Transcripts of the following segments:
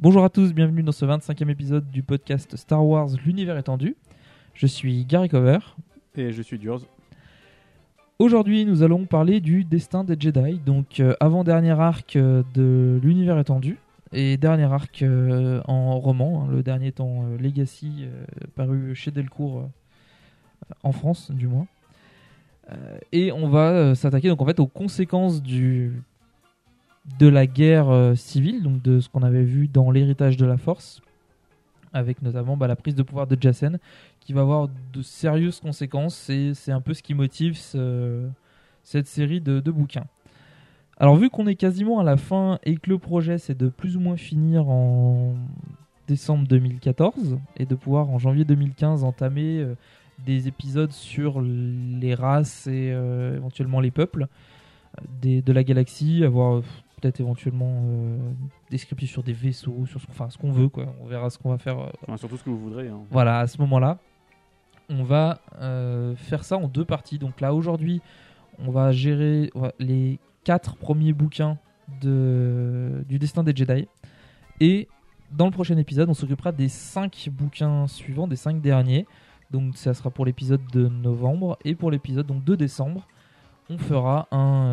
Bonjour à tous, bienvenue dans ce 25e épisode du podcast Star Wars L'univers étendu. Je suis Gary Cover. Et je suis Durs. Aujourd'hui, nous allons parler du destin des Jedi, donc euh, avant-dernier arc euh, de l'univers étendu et dernier arc euh, en roman, hein, le dernier étant Legacy, paru chez Delcourt en France du moins. Et on va s'attaquer donc en fait aux conséquences du de la guerre euh, civile, donc de ce qu'on avait vu dans l'héritage de la Force, avec notamment bah, la prise de pouvoir de Jacen, qui va avoir de sérieuses conséquences. Et c'est un peu ce qui motive ce- cette série de, bouquins. Alors vu qu'on est quasiment à la fin et que le projet c'est de plus ou moins finir en décembre 2014 et de pouvoir en janvier 2015 entamer euh, des épisodes sur les races et euh, éventuellement les peuples de la galaxie, avoir peut-être éventuellement euh, descriptif sur des vaisseaux, sur ce, enfin, ce qu'on veut quoi. On verra ce qu'on va faire euh, Enfin, surtout ce que vous voudrez. hein. voilà, à ce moment-là, on va euh, faire ça en deux parties. Donc là, aujourd'hui, on va gérer les quatre premiers bouquins de, du destin des Jedi. Et dans le prochain épisode, on s'occupera des cinq bouquins suivants, des cinq derniers. Donc ça sera pour l'épisode de novembre. Et pour l'épisode donc, de décembre, on fera un,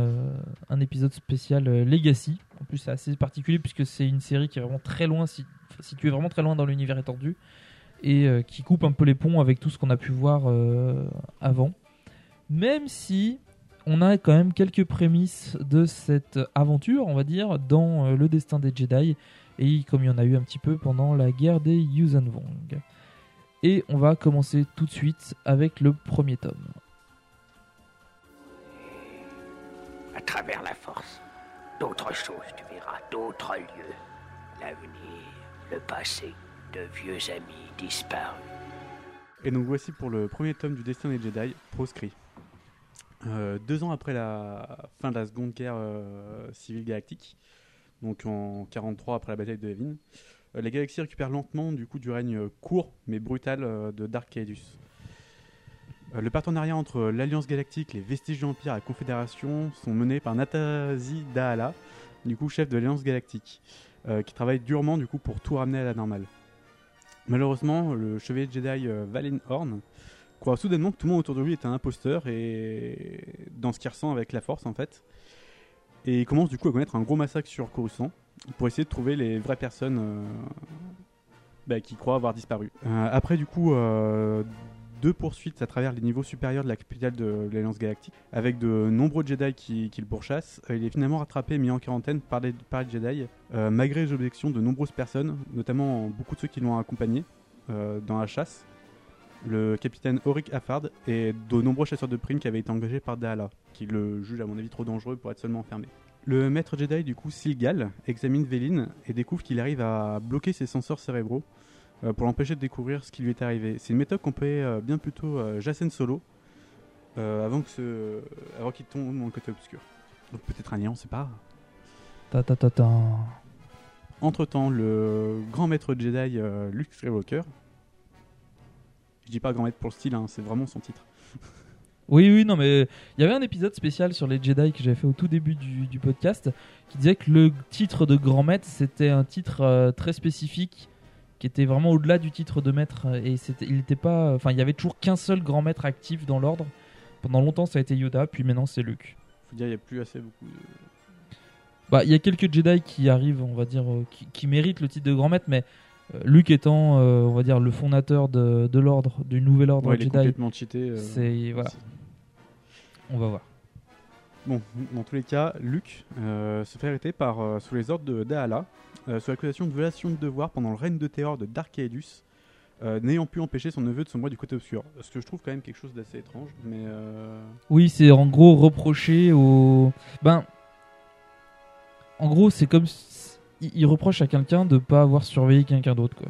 euh, épisode spécial euh, Legacy. En plus, c'est assez particulier puisque c'est une série qui est vraiment très loin, si- située vraiment très loin dans l'univers étendu et euh, qui coupe un peu les ponts avec tout ce qu'on a pu voir avant. Même si on a quand même quelques prémices de cette aventure, on va dire, dans le destin des Jedi, et comme il y en a eu un petit peu pendant la guerre des Yuuzhan. Et on va commencer tout de suite avec le premier tome. Travers la force, d'autres choses tu verras, d'autres lieux. L'avenir, le passé, de vieux amis disparus. Et donc voici pour le premier tome du Destin des Jedi, proscrit. Euh, deux ans après la fin de la Seconde Guerre euh, civile galactique, donc en 43 après la bataille de Yavin, euh, la galaxie récupère lentement du coup du règne court mais brutal euh, de Dark Caedus. Euh, le partenariat entre l'Alliance Galactique, les Vestiges de l'Empire et la Confédération sont menés par Natazi Dahala, du coup chef de l'Alliance Galactique, euh, qui travaille durement du coup pour tout ramener à la normale. Malheureusement, le chevalier Jedi euh, Valen Horn croit soudainement que tout le monde autour de lui est un imposteur et dans ce qu'il ressent avec la force en fait. Et il commence du coup à connaître un gros massacre sur Coruscant pour essayer de trouver les vraies personnes euh, bah, qui croient avoir disparu. Après du coup deux poursuites à travers les niveaux supérieurs de la capitale de l'Alliance Galactique avec de nombreux Jedi qui, le pourchassent. Euh, il est finalement rattrapé et mis en quarantaine par les, Jedi euh, malgré les objections de nombreuses personnes, notamment beaucoup de ceux qui l'ont accompagné euh, dans la chasse le capitaine Auric Affard et de nombreux chasseurs de primes qui avaient été engagés par Dahala, qui le juge à mon avis trop dangereux pour être seulement enfermé. Le maître Jedi du coup Silgal examine Vélin et découvre qu'il arrive à bloquer ses senseurs cérébraux pour l'empêcher de découvrir ce qui lui est arrivé. C'est une méthode qu'on peut euh, bien plutôt euh, Jacen Solo euh, avant que ce... avant qu'il tombe dans le côté obscur. Donc peut-être un lien, on sait pas. Ta ta ta ta. Entre temps, le grand maître Jedi euh, Luke Skywalker Je dis pas grand maître pour le style, hein, c'est vraiment son titre. Oui, oui, non, mais il y avait un épisode spécial sur les Jedi que j'avais fait au tout début du, du podcast qui disait que le titre de grand maître c'était un titre euh, très spécifique qui était vraiment au-delà du titre de maître euh, et c'était, il n'était pas, enfin, il y avait toujours qu'un seul grand maître actif dans l'ordre. Pendant longtemps, ça a été Yoda, puis maintenant c'est Luke. Faut dire, il y a plus assez beaucoup. De... Bah, il y a quelques Jedi qui arrivent, on va dire, euh, qui, qui méritent le titre de grand maître, mais euh, Luke étant, euh, on va dire, le fondateur de, de l'ordre, du nouvel ordre Ouais, il est Jedi, complètement cheaté. euh, c'est voilà, on va voir. Bon, dans tous les cas, Luke euh, se fait arrêter par, sous les ordres de Dahala, euh, sous l'accusation de violation de devoir pendant le règne de terreur de Dark Aelus, euh, n'ayant pu empêcher son neveu de sombrer du côté obscur. Ce que je trouve quand même quelque chose d'assez étrange, mais euh, Oui, c'est en gros reprocher au. Ben. En gros, c'est comme. si- Il il reproche à quelqu'un de pas avoir surveillé quelqu'un d'autre, quoi.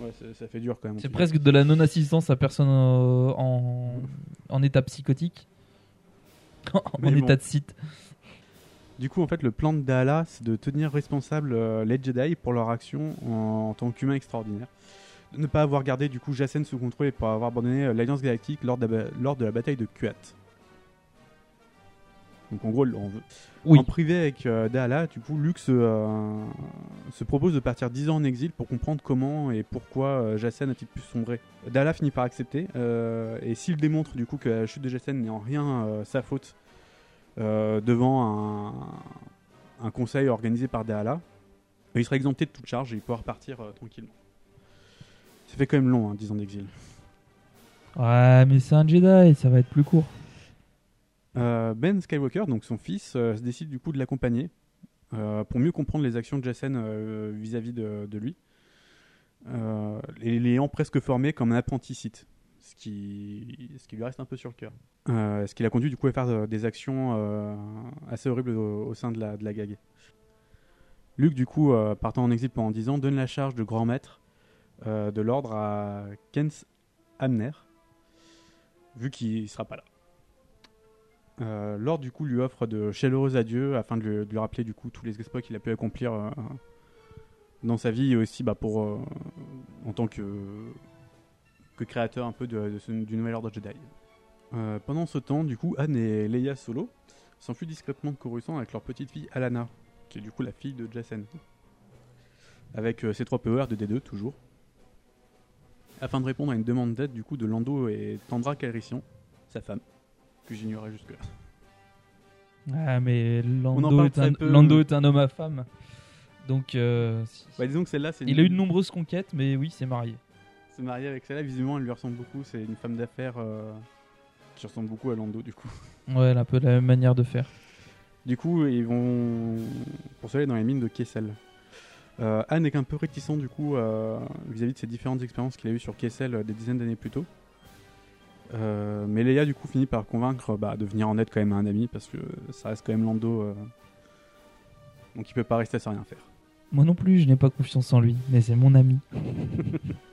ouais, ça, ça fait dur quand même. C'est presque de la non-assistance à personne euh, en, en état psychotique. en Mais bon. état de site. Du coup, en fait, le plan de Dahala, c'est de tenir responsable euh, les Jedi pour leur action en, en tant qu'humains extraordinaires. De ne pas avoir gardé du coup Jacen sous contrôle et pour avoir abandonné euh, l'Alliance Galactique lors de, la ba- lors de la bataille de Kuat. Donc en gros, on veut. Oui. En privé avec euh, Dahala, du coup, Luke se, se propose de partir 10 ans en exil pour comprendre comment et pourquoi Jacen a-t-il pu sombrer. Dahala finit par accepter, et s'il démontre du coup que la chute de Jacen n'est en rien sa faute, devant un, un conseil organisé par Dahala, il sera exempté de toute charge et il pourra repartir euh, tranquillement. Ça fait quand même long, hein, 10 ans d'exil. Ouais, mais c'est un Jedi, ça va être plus court. Euh, ben Skywalker, donc son fils, euh, se décide du coup de l'accompagner euh, pour mieux comprendre les actions de euh, vis-à-vis de, de lui, euh, et l'ayant presque formé comme un apprenti Sith, ce qui, ce qui lui reste un peu sur le cœur. Euh, ce qui l'a conduit du coup à faire euh, des actions euh, assez horribles au, sein de la, de la GAG. Luke, du coup, partant en exil pendant 10 ans, donne la charge de grand maître de l'ordre à Kens Amner, vu qu'il sera pas là. Euh, Lord du coup lui offre de chaleureux adieux afin de lui, rappeler du coup tous les exploits qu'il a pu accomplir dans sa vie et aussi bah, pour en tant que, que créateur un peu de, de ce- du nouvel ordre Jedi. Euh, pendant ce temps du coup Anne et Leia Solo s'enfuient discrètement de Coruscant avec leur petite fille Alana qui est du coup la fille de Jacen avec euh, ses trois POR de D2 toujours afin de répondre à une demande d'aide du coup de Lando et Tandra Calrissian sa femme que j'ignorais jusque là. Ah, mais Lando, est un, très peu. Lando est un homme à femme. Donc, euh, Bah, disons que celle-là, c'est il a eu de nombreuses conquêtes, mais oui, c'est marié. Se marier avec celle-là, visiblement, elle lui ressemble beaucoup. C'est une femme d'affaires euh, qui ressemble beaucoup à Lando, du coup. Ouais, elle a un peu la même manière de faire. Du coup, ils vont pour aller dans les mines de Kessel. Euh, Anne est un peu réticent, du coup, euh, vis-à-vis de ses différentes expériences qu'il a eues sur Kessel des dizaines d'années plus tôt. Mais Leia, du coup, finit par convaincre bah, de venir en aide quand même à un ami, parce que ça reste quand même Lando. donc il peut pas rester sans rien faire. Moi non plus, je n'ai pas confiance en lui, mais c'est mon ami.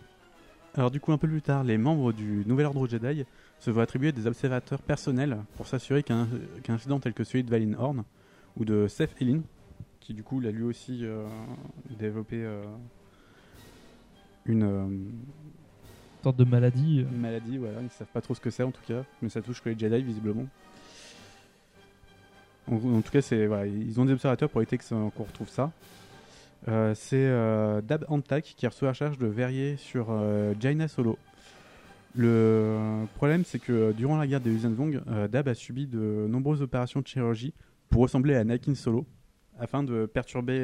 Alors du coup, un peu plus tard, les membres du Nouvel Ordre Jedi se voient attribuer des observateurs personnels pour s'assurer qu'un incident tel que celui de Valin Horn ou de Seth Elin, qui du coup l'a lui aussi euh, développé euh, une, euh, sorte de maladie. une maladie, voilà, ils savent pas trop ce que c'est en tout cas, mais ça touche que les Jedi visiblement. En, en tout cas, c'est voilà, ils ont des observateurs pour éviter qu'on retrouve ça. Euh, c'est euh, Dab Antak qui reçoit la charge de verrier sur euh, Jaina Solo. Le problème, c'est que durant la guerre des Uzanvong, euh, Dab a subi de nombreuses opérations de chirurgie pour ressembler à Anakin Solo, afin de perturber.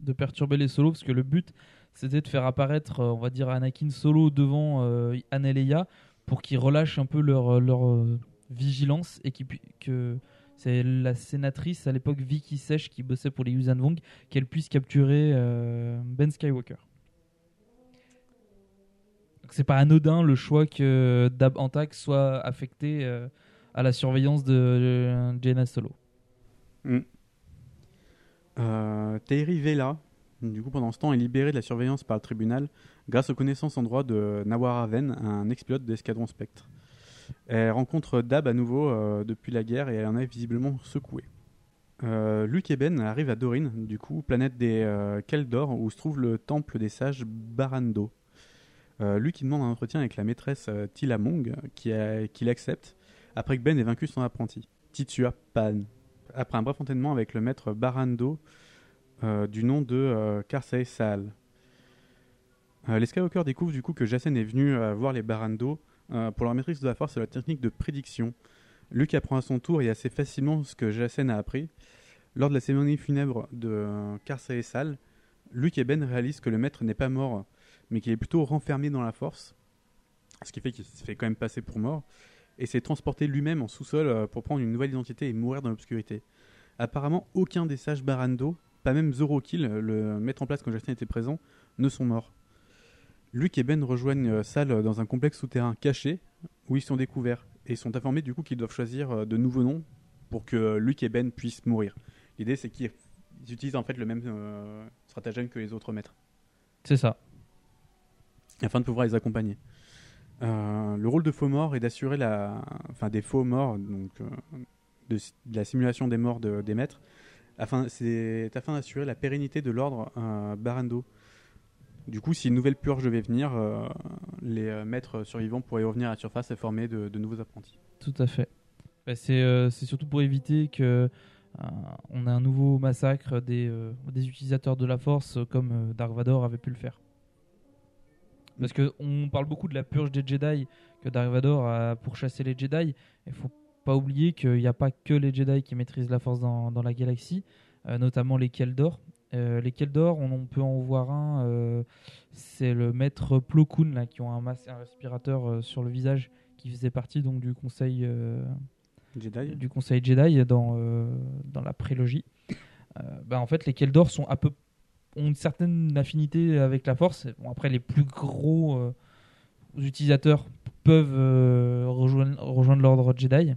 de perturber les solos parce que le but c'était de faire apparaître on va dire Anakin solo devant euh, Han et Leia pour qu'ils relâchent un peu leur, vigilance et qu'ils que c'est la sénatrice à l'époque Vicky Sèche qui bossait pour les Yuuzhan Vong qu'elle puisse capturer euh, Ben Skywalker. C'est pas anodin le choix que Dab Antak soit affecté euh, à la surveillance de euh, Jaina Solo. Euh, Tehri Vela, du coup, pendant ce temps, est libéré de la surveillance par le tribunal grâce aux connaissances en droit de Nawara Ven, un ex-pilote d'escadron Spectre. Elle rencontre Dab à nouveau euh, depuis la guerre et elle en est visiblement secouée. Euh, Luke et Ben arrivent à Dorin, du coup, planète des euh, Keldor, où se trouve le temple des sages Barando. Luke demande un entretien avec la maîtresse euh, Tila Mong, qui, qui l'accepte après que Ben ait vaincu son apprenti, Titua Pan. Après un bref entraînement avec le maître Barando du nom de Karsei. Euh, les Skywalker découvrent du coup que Jacen est venu voir les Barando euh, pour leur maîtrise de la force et la technique de prédiction. Luke apprend à son tour et assez facilement ce que Jacen a appris. Lors de la cérémonie funèbre de euh, Karsei Sal, Luke et Ben réalisent que le maître n'est pas mort, mais qu'il est plutôt renfermé dans la force, ce qui fait qu'il se fait quand même passer pour mort, et s'est transporté lui-même en sous-sol euh, pour prendre une nouvelle identité et mourir dans l'obscurité. Apparemment, aucun des sages Barando, pas même Zorokill, le maître en place quand Justin était présent, ne sont morts. Luke et Ben rejoignent euh, Sal dans un complexe souterrain caché, où ils sont découverts, et sont informés du coup qu'ils doivent choisir euh, de nouveaux noms pour que euh, Luke et Ben puissent mourir. L'idée c'est qu'ils ils utilisent en fait le même euh, stratagème que les autres maîtres C'est ça. afin de pouvoir les accompagner. Euh, le rôle de faux mort est d'assurer la, enfin des faux morts, donc euh, de, de la simulation des morts de- des maîtres, afin c'est afin d'assurer la pérennité de l'ordre euh, Barando. Du coup, si une nouvelle purge devait venir, euh, les euh, maîtres survivants pourraient revenir à la surface et former de, nouveaux apprentis. Tout à fait. Bah, c'est euh, c'est surtout pour éviter que on ait un nouveau massacre des, utilisateurs de la Force comme Dark Vador avait pu le faire. Parce que on parle beaucoup de la purge des Jedi que Dark Vador a pour chasser les Jedi. Il faut pas oublier qu'il n'y a pas que les Jedi qui maîtrisent la Force dans, la galaxie, notamment les Keldor. Euh, les Keldor, on, on peut en voir un, euh, c'est le maître Plo Koon là, qui ont un, masque, un respirateur euh, sur le visage, qui faisait partie donc du conseil Jedi du conseil Jedi dans, dans la prélogie. Bah, en fait, les Keldor sont un peu, ont une certaine affinité avec la Force. Bon, après, les plus gros utilisateurs peuvent rejoindre, rejoindre l'ordre Jedi.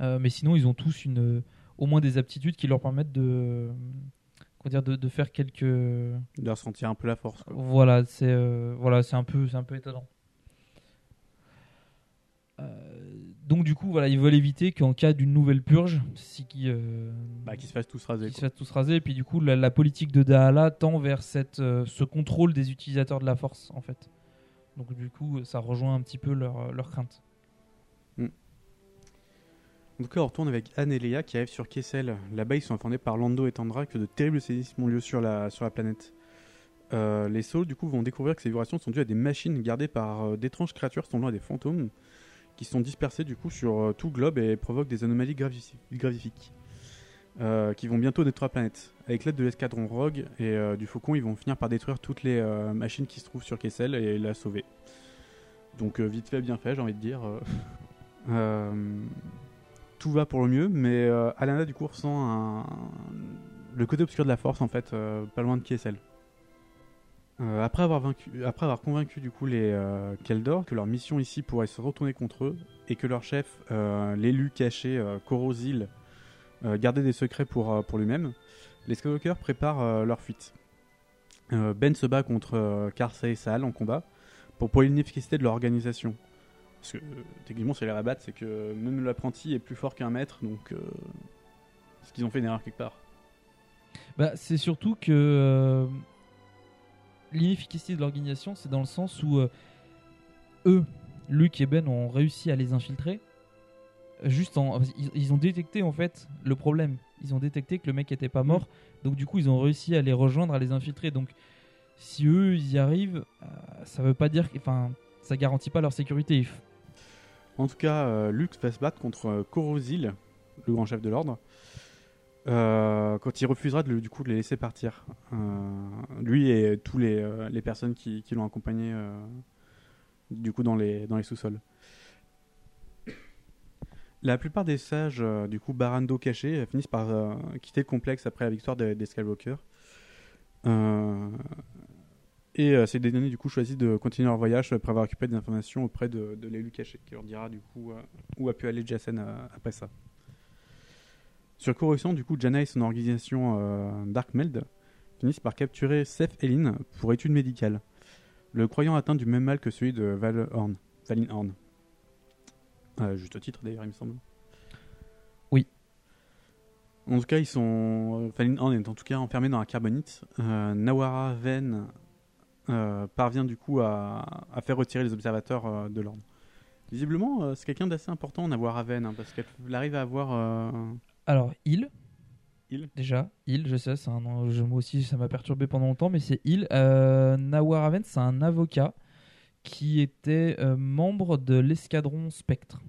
Mais sinon, ils ont tous une, au moins des aptitudes qui leur permettent de, dire, de, de faire quelques. de ressentir un peu la force. quoi. Voilà, c'est euh, voilà, c'est un peu, c'est un peu étonnant. Euh, donc du coup, voilà, ils veulent éviter qu'en cas d'une nouvelle purge, si qui, euh, Bah, qu'ils se fassent tous raser. qu'ils se quoi. fassent tous raser, et puis du coup, la, la politique de Dahala tend vers cette, ce contrôle des utilisateurs de la force, en fait. Donc du coup, ça rejoint un petit peu leur, leur crainte. En tout cas, on retourne avec Anne et Léa qui arrivent sur Kessel. Là-bas, ils sont informés par Lando et Tandra que de terribles séismes ont lieu sur la, planète. Euh, les Sauls, du coup, vont découvrir que ces vibrations sont dues à des machines gardées par euh, d'étranges créatures semblant à des fantômes qui sont dispersées, du coup, sur euh, tout globe et provoquent des anomalies gravi- gravifiques qui vont bientôt détruire la planète. Avec l'aide de l'escadron Rogue et du Faucon, ils vont finir par détruire toutes les machines qui se trouvent sur Kessel et la sauver. Donc, vite fait, bien fait, j'ai envie de dire. tout va pour le mieux, mais euh, Alana du coup ressent le côté obscur de la force en fait, euh, pas loin de Kessel. Euh, après, avoir vaincu, après avoir convaincu du coup les euh, Keldor que leur mission ici pourrait se retourner contre eux et que leur chef, l'élu caché euh, gardait des secrets pour, pour lui-même, les Skywalker préparent leur fuite. Ben se bat contre Karsei et Sal en combat pour prouver l'inefficacité de leur organisation. Parce que euh, techniquement, c'est les rabattre, c'est que même l'apprenti est plus fort qu'un maître, donc euh, est-ce qu'ils ont fait une erreur quelque part Bah, c'est surtout que euh, l'inefficacité de l'organisation, c'est dans le sens où euh, eux, Luke et Ben, ont réussi à les infiltrer. Juste en, ils, ont détecté en fait le problème. Ils ont détecté que le mec était pas mort, donc du coup ils ont réussi à les rejoindre, à les infiltrer. Donc si eux ils y arrivent, ça veut pas dire, enfin, ça garantit pas leur sécurité. En tout cas, euh, Luke va se battre contre euh, Korozil, le grand chef de l'ordre, euh, quand il refusera de, du coup de les laisser partir. Lui et tous les, les personnes qui, qui l'ont accompagné du coup dans les, dans les sous-sols. La plupart des sages, du coup, Barando cachés, finissent par quitter le complexe après la victoire des, des Skywalker. Euh, et euh, ces derniers, du coup, choisissent de continuer leur voyage après avoir récupéré des informations auprès de, de l'élu caché, qui leur dira, du coup, euh, où a pu aller euh, après ça. Sur Coruscant, du coup, Jana et son organisation euh, Darkmeld finissent par capturer Seth Elin pour études médicales, le croyant atteint du même mal que celui de Valhorn, Valinhorn. Euh, juste titre d'ailleurs, il me semble. Oui. En tout cas, ils sont. Valinhorn est en tout cas enfermé dans la carbonite. Euh, Nawara Ven euh, parvient du coup à, à faire retirer les observateurs euh, de l'ordre. Visiblement, euh, c'est quelqu'un d'assez important Nawar Raven, hein, parce qu'elle arrive à avoir. euh, Alors, il. Il. Déjà, il, je sais, c'est un nom, je- moi aussi ça m'a perturbé pendant longtemps, mais c'est il. Euh, Nawar Raven, c'est un avocat qui était euh, membre de l'escadron Spectre,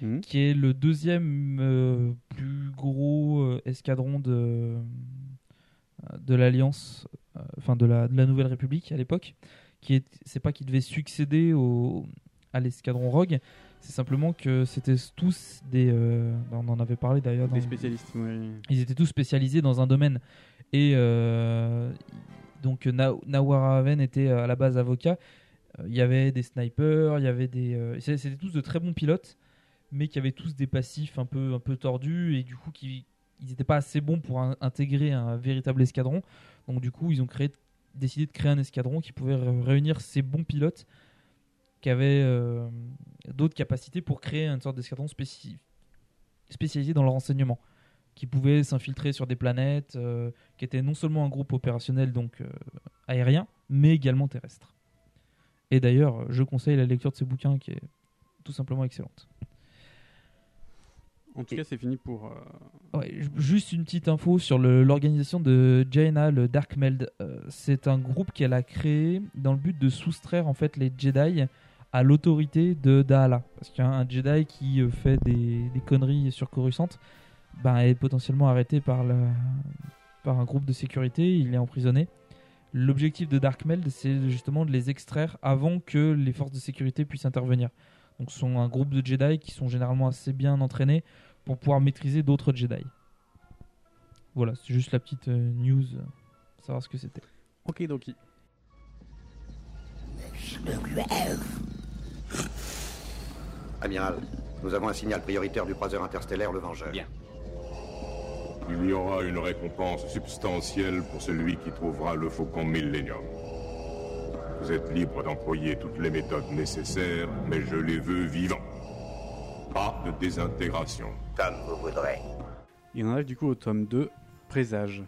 Mhm. qui est le deuxième euh, plus gros euh, escadron de, euh, de l'Alliance, euh, enfin de la, de la Nouvelle République à l'époque. Qui est, c'est pas qu'il devait succéder au, à l'escadron Rogue, c'est simplement que c'était tous des. euh, bah, on en avait parlé d'ailleurs des spécialistes. oui. ils étaient tous spécialisés dans un domaine. Et euh, donc Na- Nawar Raven était euh, à la base avocat. Euh, Il y avait des snipers, il y avait des. euh, C'était tous de très bons pilotes, mais qui avaient tous des passifs un peu, un peu tordus et du coup qui ils n'étaient pas assez bons pour in- intégrer un véritable escadron. Donc du coup ils ont décidé de créer un escadron qui pouvait ré- réunir ces bons pilotes qui avaient euh, d'autres capacités pour créer une sorte d'escadron spéci- spécialisé dans le renseignement qui pouvait s'infiltrer sur des planètes, euh, qui était non seulement un groupe opérationnel donc euh, aérien, mais également terrestre. Et d'ailleurs, je conseille la lecture de ces bouquins qui est tout simplement excellente. En tout cas, c'est fini pour. euh, Ouais, juste une petite info sur l'organisation de Jaina, le Dark Meld. Euh, c'est un groupe qu'elle a créé dans le but de soustraire en fait les Jedi à l'autorité de Daala. Parce qu'un Jedi qui euh, fait des, des conneries surcoruscantes ben, est potentiellement arrêté par, la- par un groupe de sécurité, il est emprisonné. L'objectif de Dark Meld, c'est justement de les extraire avant que les forces de sécurité puissent intervenir. Donc ce sont un groupe de Jedi qui sont généralement assez bien entraînés pour pouvoir maîtriser d'autres Jedi. Voilà, c'est juste la petite euh, news, euh, pour savoir ce que c'était. Ok, Doki. Amiral, nous avons un signal prioritaire du croiseur interstellaire Le Vengeur. Bien. Il y aura une récompense substantielle pour celui qui trouvera le faucon Millennium. Vous êtes libre d'employer toutes les méthodes nécessaires, mais je les veux vivants. Pas de désintégration. Comme vous voudrez. Et on arrive du coup au tome 2, Présage.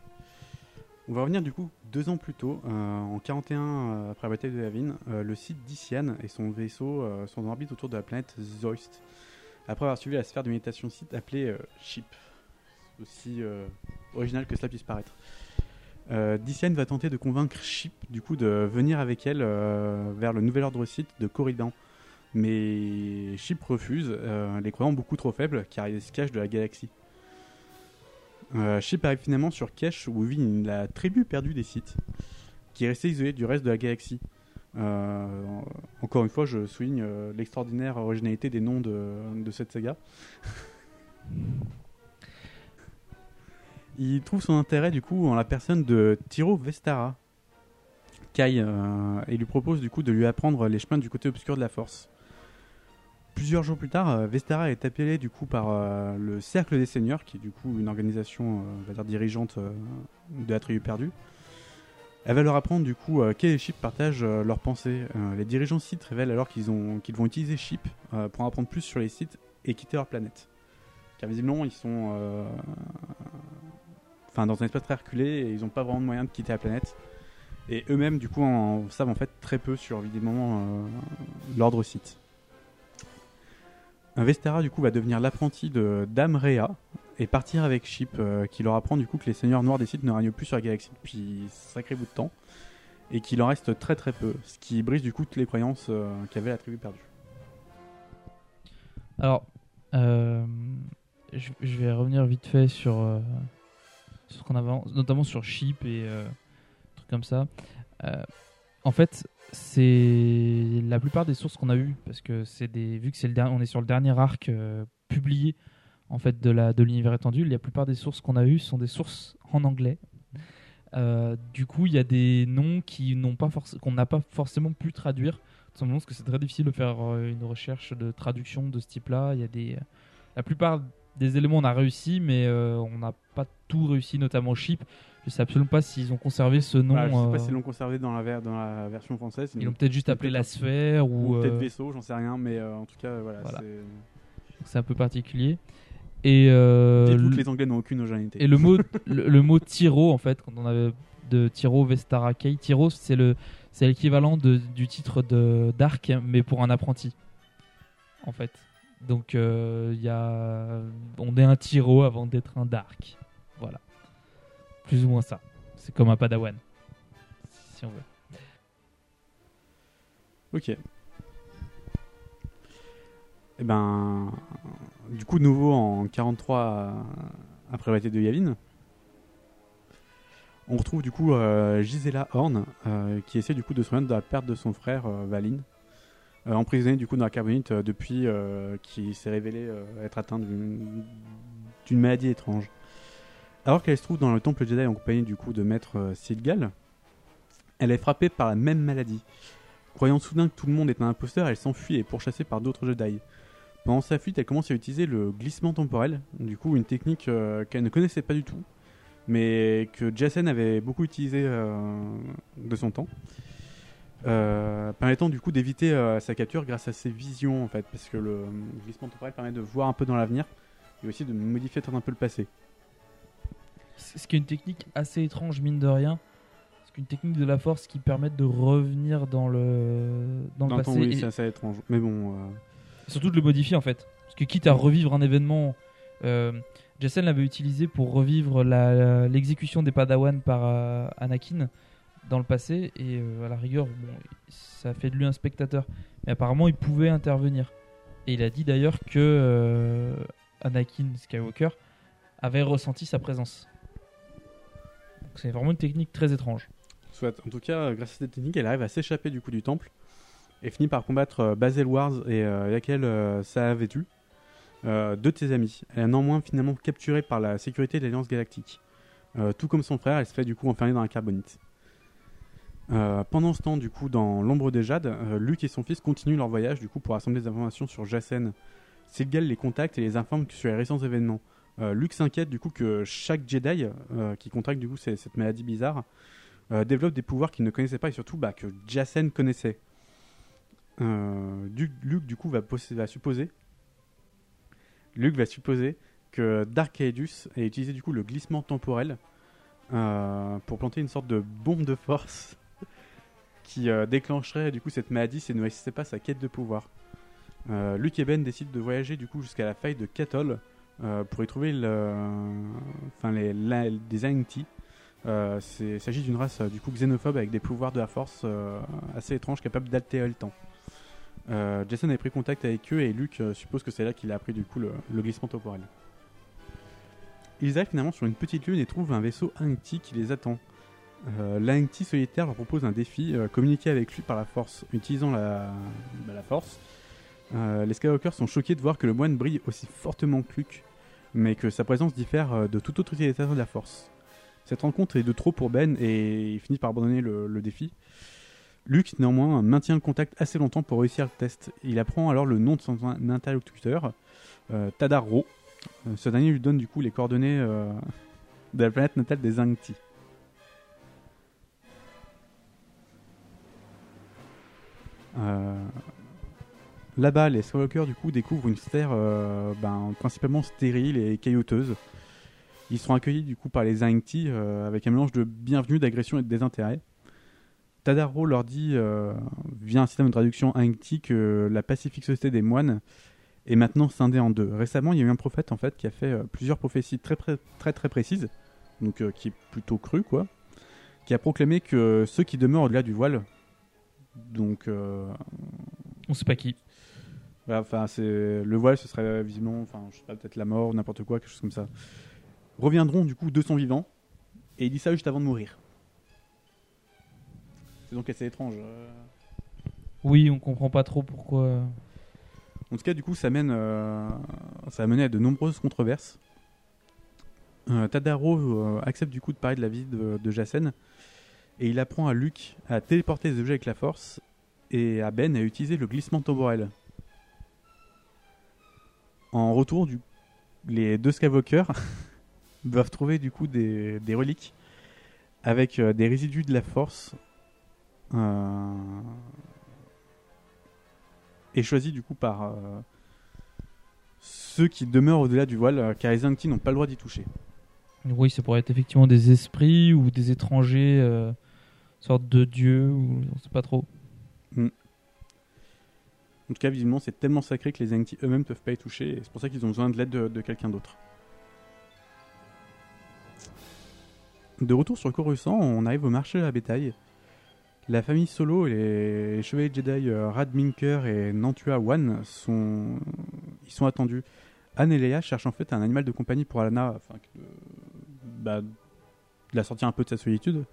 On va revenir du coup deux ans plus tôt, euh, en 41 euh, après la bataille de Yavin, euh, le site d'Isian et son vaisseau euh, sont en orbite autour de la planète Zoist. Après avoir suivi la sphère de méditation site appelée euh, Ship. Aussi euh, original que cela puisse paraître. Euh, va tenter de convaincre Ship du coup de venir avec elle euh, vers le nouvel ordre site de Corridan. Mais Ship refuse, euh, les croyant beaucoup trop faibles car il se cache de la galaxie. Euh, Ship arrive finalement sur Kesh où vit une- la tribu perdue des Sith, qui est restée isolée du reste de la galaxie. Encore une fois, je souligne l'extraordinaire originalité des noms de cette saga. Il trouve son intérêt du coup en la personne de Tiro Vestara, Kai, euh, et lui propose du coup de lui apprendre les chemins du côté obscur de la Force. Plusieurs jours plus tard, euh, Vestara est appelé du coup par euh, le Cercle des Seigneurs, qui est du coup une organisation, euh, va dire dirigeante euh, de la tribu perdue. Elle va leur apprendre du coup Kay et Ship partagent leurs pensées. Les dirigeants Sith révèlent alors qu'ils ont qu'ils vont utiliser euh, pour en apprendre plus sur les Sith et quitter leur planète. Car visiblement ils sont, enfin dans un espace très reculé et ils n'ont pas vraiment de moyen de quitter la planète. Et eux-mêmes du coup en savent en fait très peu sur évidemment euh, l'ordre Sith. Vestara du coup va devenir l'apprenti de Dame Rhea et partir avec Ship euh, qui leur apprend du coup que les seigneurs noirs des Sith ne règnent plus sur la galaxie depuis un sacré bout de temps et qu'il en reste très très peu, ce qui brise du coup toutes les croyances euh, qu'avait la tribu perdue. Alors, euh, je, vais revenir vite fait sur, notamment sur Sheep et euh, trucs comme ça. Euh, en fait, c'est la plupart des sources qu'on a eues, parce que c'est des, vu que c'est le on est sur le dernier arc euh, publié en fait de la de l'univers étendu, la plupart des sources qu'on a eues sont des sources en anglais. Du coup, il y a des noms qui n'ont pas qu'on n'a pas forcément pu traduire tout simplement parce que c'est très difficile de faire une recherche de traduction de ce type-là. Il y a des, la plupart des éléments on a réussi, mais euh, on n'a pas tout réussi, notamment Chip. Je sais absolument pas s'ils ont conservé ce nom. Voilà, je sais pas euh, s'ils l'ont conservé dans la, ver- dans la version française. ils l'ont peut-être juste appelé la sphère ou, ou peut-être euh, vaisseau, j'en sais rien, mais en tout cas voilà. Voilà. c'est- un peu particulier. Et les Anglais n'ont aucune originalité. Et le mot, le, le mot tyro, en fait, quand on avait de Tiro Vestarakei. Tiro, c'est le c'est l'équivalent du titre de Dark, mais pour un apprenti, en fait. Donc euh, on est un Tiro avant d'être un Dark, voilà, plus ou moins ça. C'est comme un Padawan, si on veut. Ok. Et ben, du coup, de nouveau en 43 euh, après la bataille de Yavin, on retrouve du coup euh, Gisela Horn qui essaie du coup de se remettre de la perte de son frère Valin, euh, emprisonné du coup dans la carbonite euh, depuis euh, qu'il s'est révélé euh, être atteint d'une maladie étrange. Alors qu'elle se trouve dans le temple Jedi en compagnie du coup de maître euh, Silgal, elle est frappée par la même maladie. Croyant soudain que tout le monde est un imposteur, elle s'enfuit et est pourchassée par d'autres Jedi. Pendant sa fuite, elle commence à utiliser le glissement temporel, du coup une technique euh, qu'elle ne connaissait pas du tout, mais que Jason avait beaucoup utilisé euh, de son temps, euh, permettant du coup d'éviter euh, sa capture grâce à ses visions en fait, parce que le euh, glissement temporel permet de voir un peu dans l'avenir et aussi de modifier un peu le passé. Ce qui est une technique assez étrange, mine de rien. C'est une technique de la force qui permet de revenir dans le, dans le Dans le passé. oui, c'est assez étrange, mais bon. Surtout de le modifier en fait. Parce que quitte à revivre un événement, Jason l'avait utilisé pour revivre l'exécution des Padawan par Anakin dans le passé. Et euh, à la rigueur, ça fait de lui un spectateur. Mais apparemment, il pouvait intervenir. Et il a dit d'ailleurs que euh, Anakin Skywalker avait ressenti sa présence. C'est vraiment une technique très étrange. Soit. En tout cas, euh, grâce à cette technique, elle arrive à s'échapper du coup du temple et finit par combattre Bazel Wars et laquelle ça avait tu de ses amis. Elle est néanmoins finalement capturée par la sécurité de l'Alliance Galactique. Tout comme son frère, elle se fait du coup enfermer dans la carbonite. Euh, pendant ce temps, du coup, dans l'ombre des jades, euh, Luke et son fils continuent leur voyage du coup pour assembler des informations sur Jacen. Silgal les contacte et les informe sur les récents événements. Euh, Luke s'inquiète du coup que chaque Jedi qui contracte du coup cette maladie bizarre développe des pouvoirs qu'il ne connaissait pas et surtout bah, que Jacen connaissait. Luke du coup va, supposer va supposer que Dark Aedus a utilisé du coup le glissement temporel pour planter une sorte de bombe de force qui euh, déclencherait du coup cette maladie si elle ne réussissait pas sa quête de pouvoir. Euh, Luke et Ben décident de voyager du coup jusqu'à la faille de Cathol euh, pour y trouver le, enfin les, des c'est- Il s'agit d'une race du coup xénophobe avec des pouvoirs de la force assez étranges capables d'altérer le temps. Jason avait pris contact avec eux et Luke suppose que c'est là qu'il a appris du coup le, glissement temporel. Ils arrivent finalement sur une petite lune et trouvent un vaisseau Ainti qui les attend. Euh, L'Ainti solitaire leur propose un défi, euh, communiquer avec lui par la force, utilisant la, bah, la force. Euh, les Skywalkers sont choqués de voir que le moine brille aussi fortement que Luke, mais que sa présence diffère euh, de tout autre utilisateur de la force. Cette rencontre est de trop pour Ben et il finit par abandonner le, défi. Luke, néanmoins, maintient le contact assez longtemps pour réussir le test. Il apprend alors le nom de son interlocuteur, euh, Tadaro. Ce dernier lui donne du coup les coordonnées de la planète natale des Angti. Là-bas, les Skywalker du coup découvrent une terre euh, ben, principalement stérile et caillouteuse. Ils seront accueillis du coup par les Ainti euh, avec un mélange de bienvenue, d'agression et de désintérêt. Tadaro leur dit, euh, via un système de traduction Ainti, que la pacifique société des moines est maintenant scindée en deux. Récemment, il y a eu un prophète en fait qui a fait euh, plusieurs prophéties très très très, précises, donc euh, qui est plutôt cru quoi, qui a proclamé que ceux qui demeurent au-delà du voile, donc euh, On sait pas qui. voilà, enfin, c'est le voile, ce serait visiblement, enfin, je sais pas, peut-être la mort n'importe quoi, quelque chose comme ça. Reviendront du coup de son vivant, et il dit ça juste avant de mourir. C'est donc assez étrange. euh. Oui, on comprend pas trop pourquoi. En tout cas, du coup, ça mène, euh, ça a mené à de nombreuses controverses. Euh, Tadaro euh, accepte du coup de parler de la vie de, de Jacen, et il apprend à Luke à téléporter les objets avec la force, et à Ben à utiliser le glissement temporel. En retour, les deux Skywalker doivent trouver du coup des, des reliques avec euh, des résidus de la force euh, et choisis du coup par euh, ceux qui demeurent au-delà du voile, car les Angti n'ont pas le droit d'y toucher. Oui, ça pourrait être effectivement des esprits ou des étrangers, sorte de dieux, ou on sait pas trop. En tout cas, visiblement, c'est tellement sacré que les Zangti eux-mêmes peuvent pas y toucher, c'est pour ça qu'ils ont besoin de l'aide de, quelqu'un d'autre. De retour sur Coruscant, on arrive au marché la bétail. La famille Solo et les, chevaliers Jedi euh, Radminker et Nantua One sont, ils sont attendus. Anne et Leia cherchent en fait un animal de compagnie pour Alana afin que, euh, bah, de la sortir un peu de sa solitude.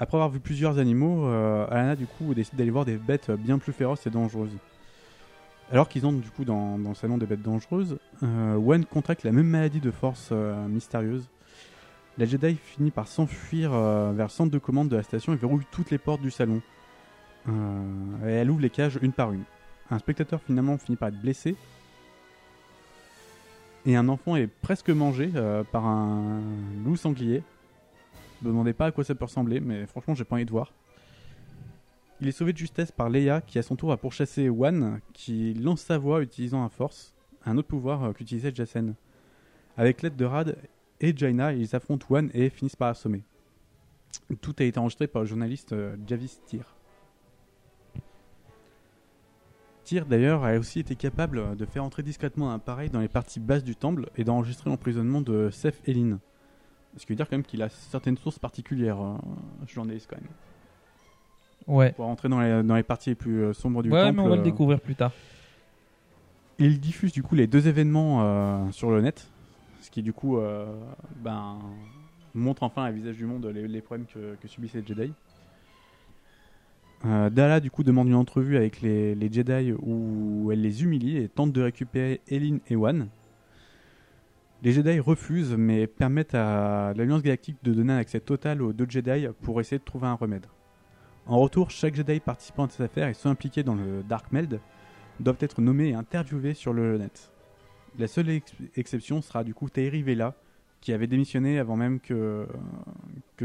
Après avoir vu plusieurs animaux, euh, Alana du coup décide d'aller voir des bêtes bien plus féroces et dangereuses. Alors qu'ils entrent du coup dans, dans le salon des bêtes dangereuses, euh, Wen contracte la même maladie de force euh, mystérieuse. La Jedi finit par s'enfuir vers le centre de commande de la station et verrouille toutes les portes du salon. Et elle ouvre les cages une par une. Un spectateur finalement finit par être blessé. Et un enfant est presque mangé par un loup sanglier. Ne me demandez pas à quoi ça peut ressembler, mais franchement j'ai pas envie de voir. Il est sauvé de justesse par Leia, qui à son tour va pourchasser Wan, qui lance sa voix utilisant un force, un autre pouvoir euh, qu'utilisait Jacen. Avec l'aide de Rad et Jaina, ils affrontent Wan et finissent par assommer. Tout a été enregistré par le journaliste euh, Javis Tyr. Tyr d'ailleurs a aussi été capable de faire entrer discrètement un appareil dans les parties basses du temple et d'enregistrer l'emprisonnement de Seth Elin. Ce qui veut dire quand même qu'il a certaines sources particulières, euh, journaliste quand même. Ouais. Pour rentrer dans les, dans les parties les plus euh, sombres du Ouais, temple. mais on va le euh, découvrir plus tard. Il diffuse du coup les deux événements euh, sur le net, ce qui du coup euh, ben, montre enfin à visage du monde les, les problèmes que, que subissent les Jedi. Euh, Dala du coup demande une entrevue avec les, les Jedi où elle les humilie et tente de récupérer Elin et Wan. Les Jedi refusent mais permettent à l'Alliance Galactique de donner un accès total aux deux Jedi pour essayer de trouver un remède. En retour, chaque Jedi participant à cette affaire et ceux impliqués dans le Dark Meld doivent être nommés et interviewés sur le net. La seule ex- exception sera du coup Tairi Vela, qui avait démissionné avant même que,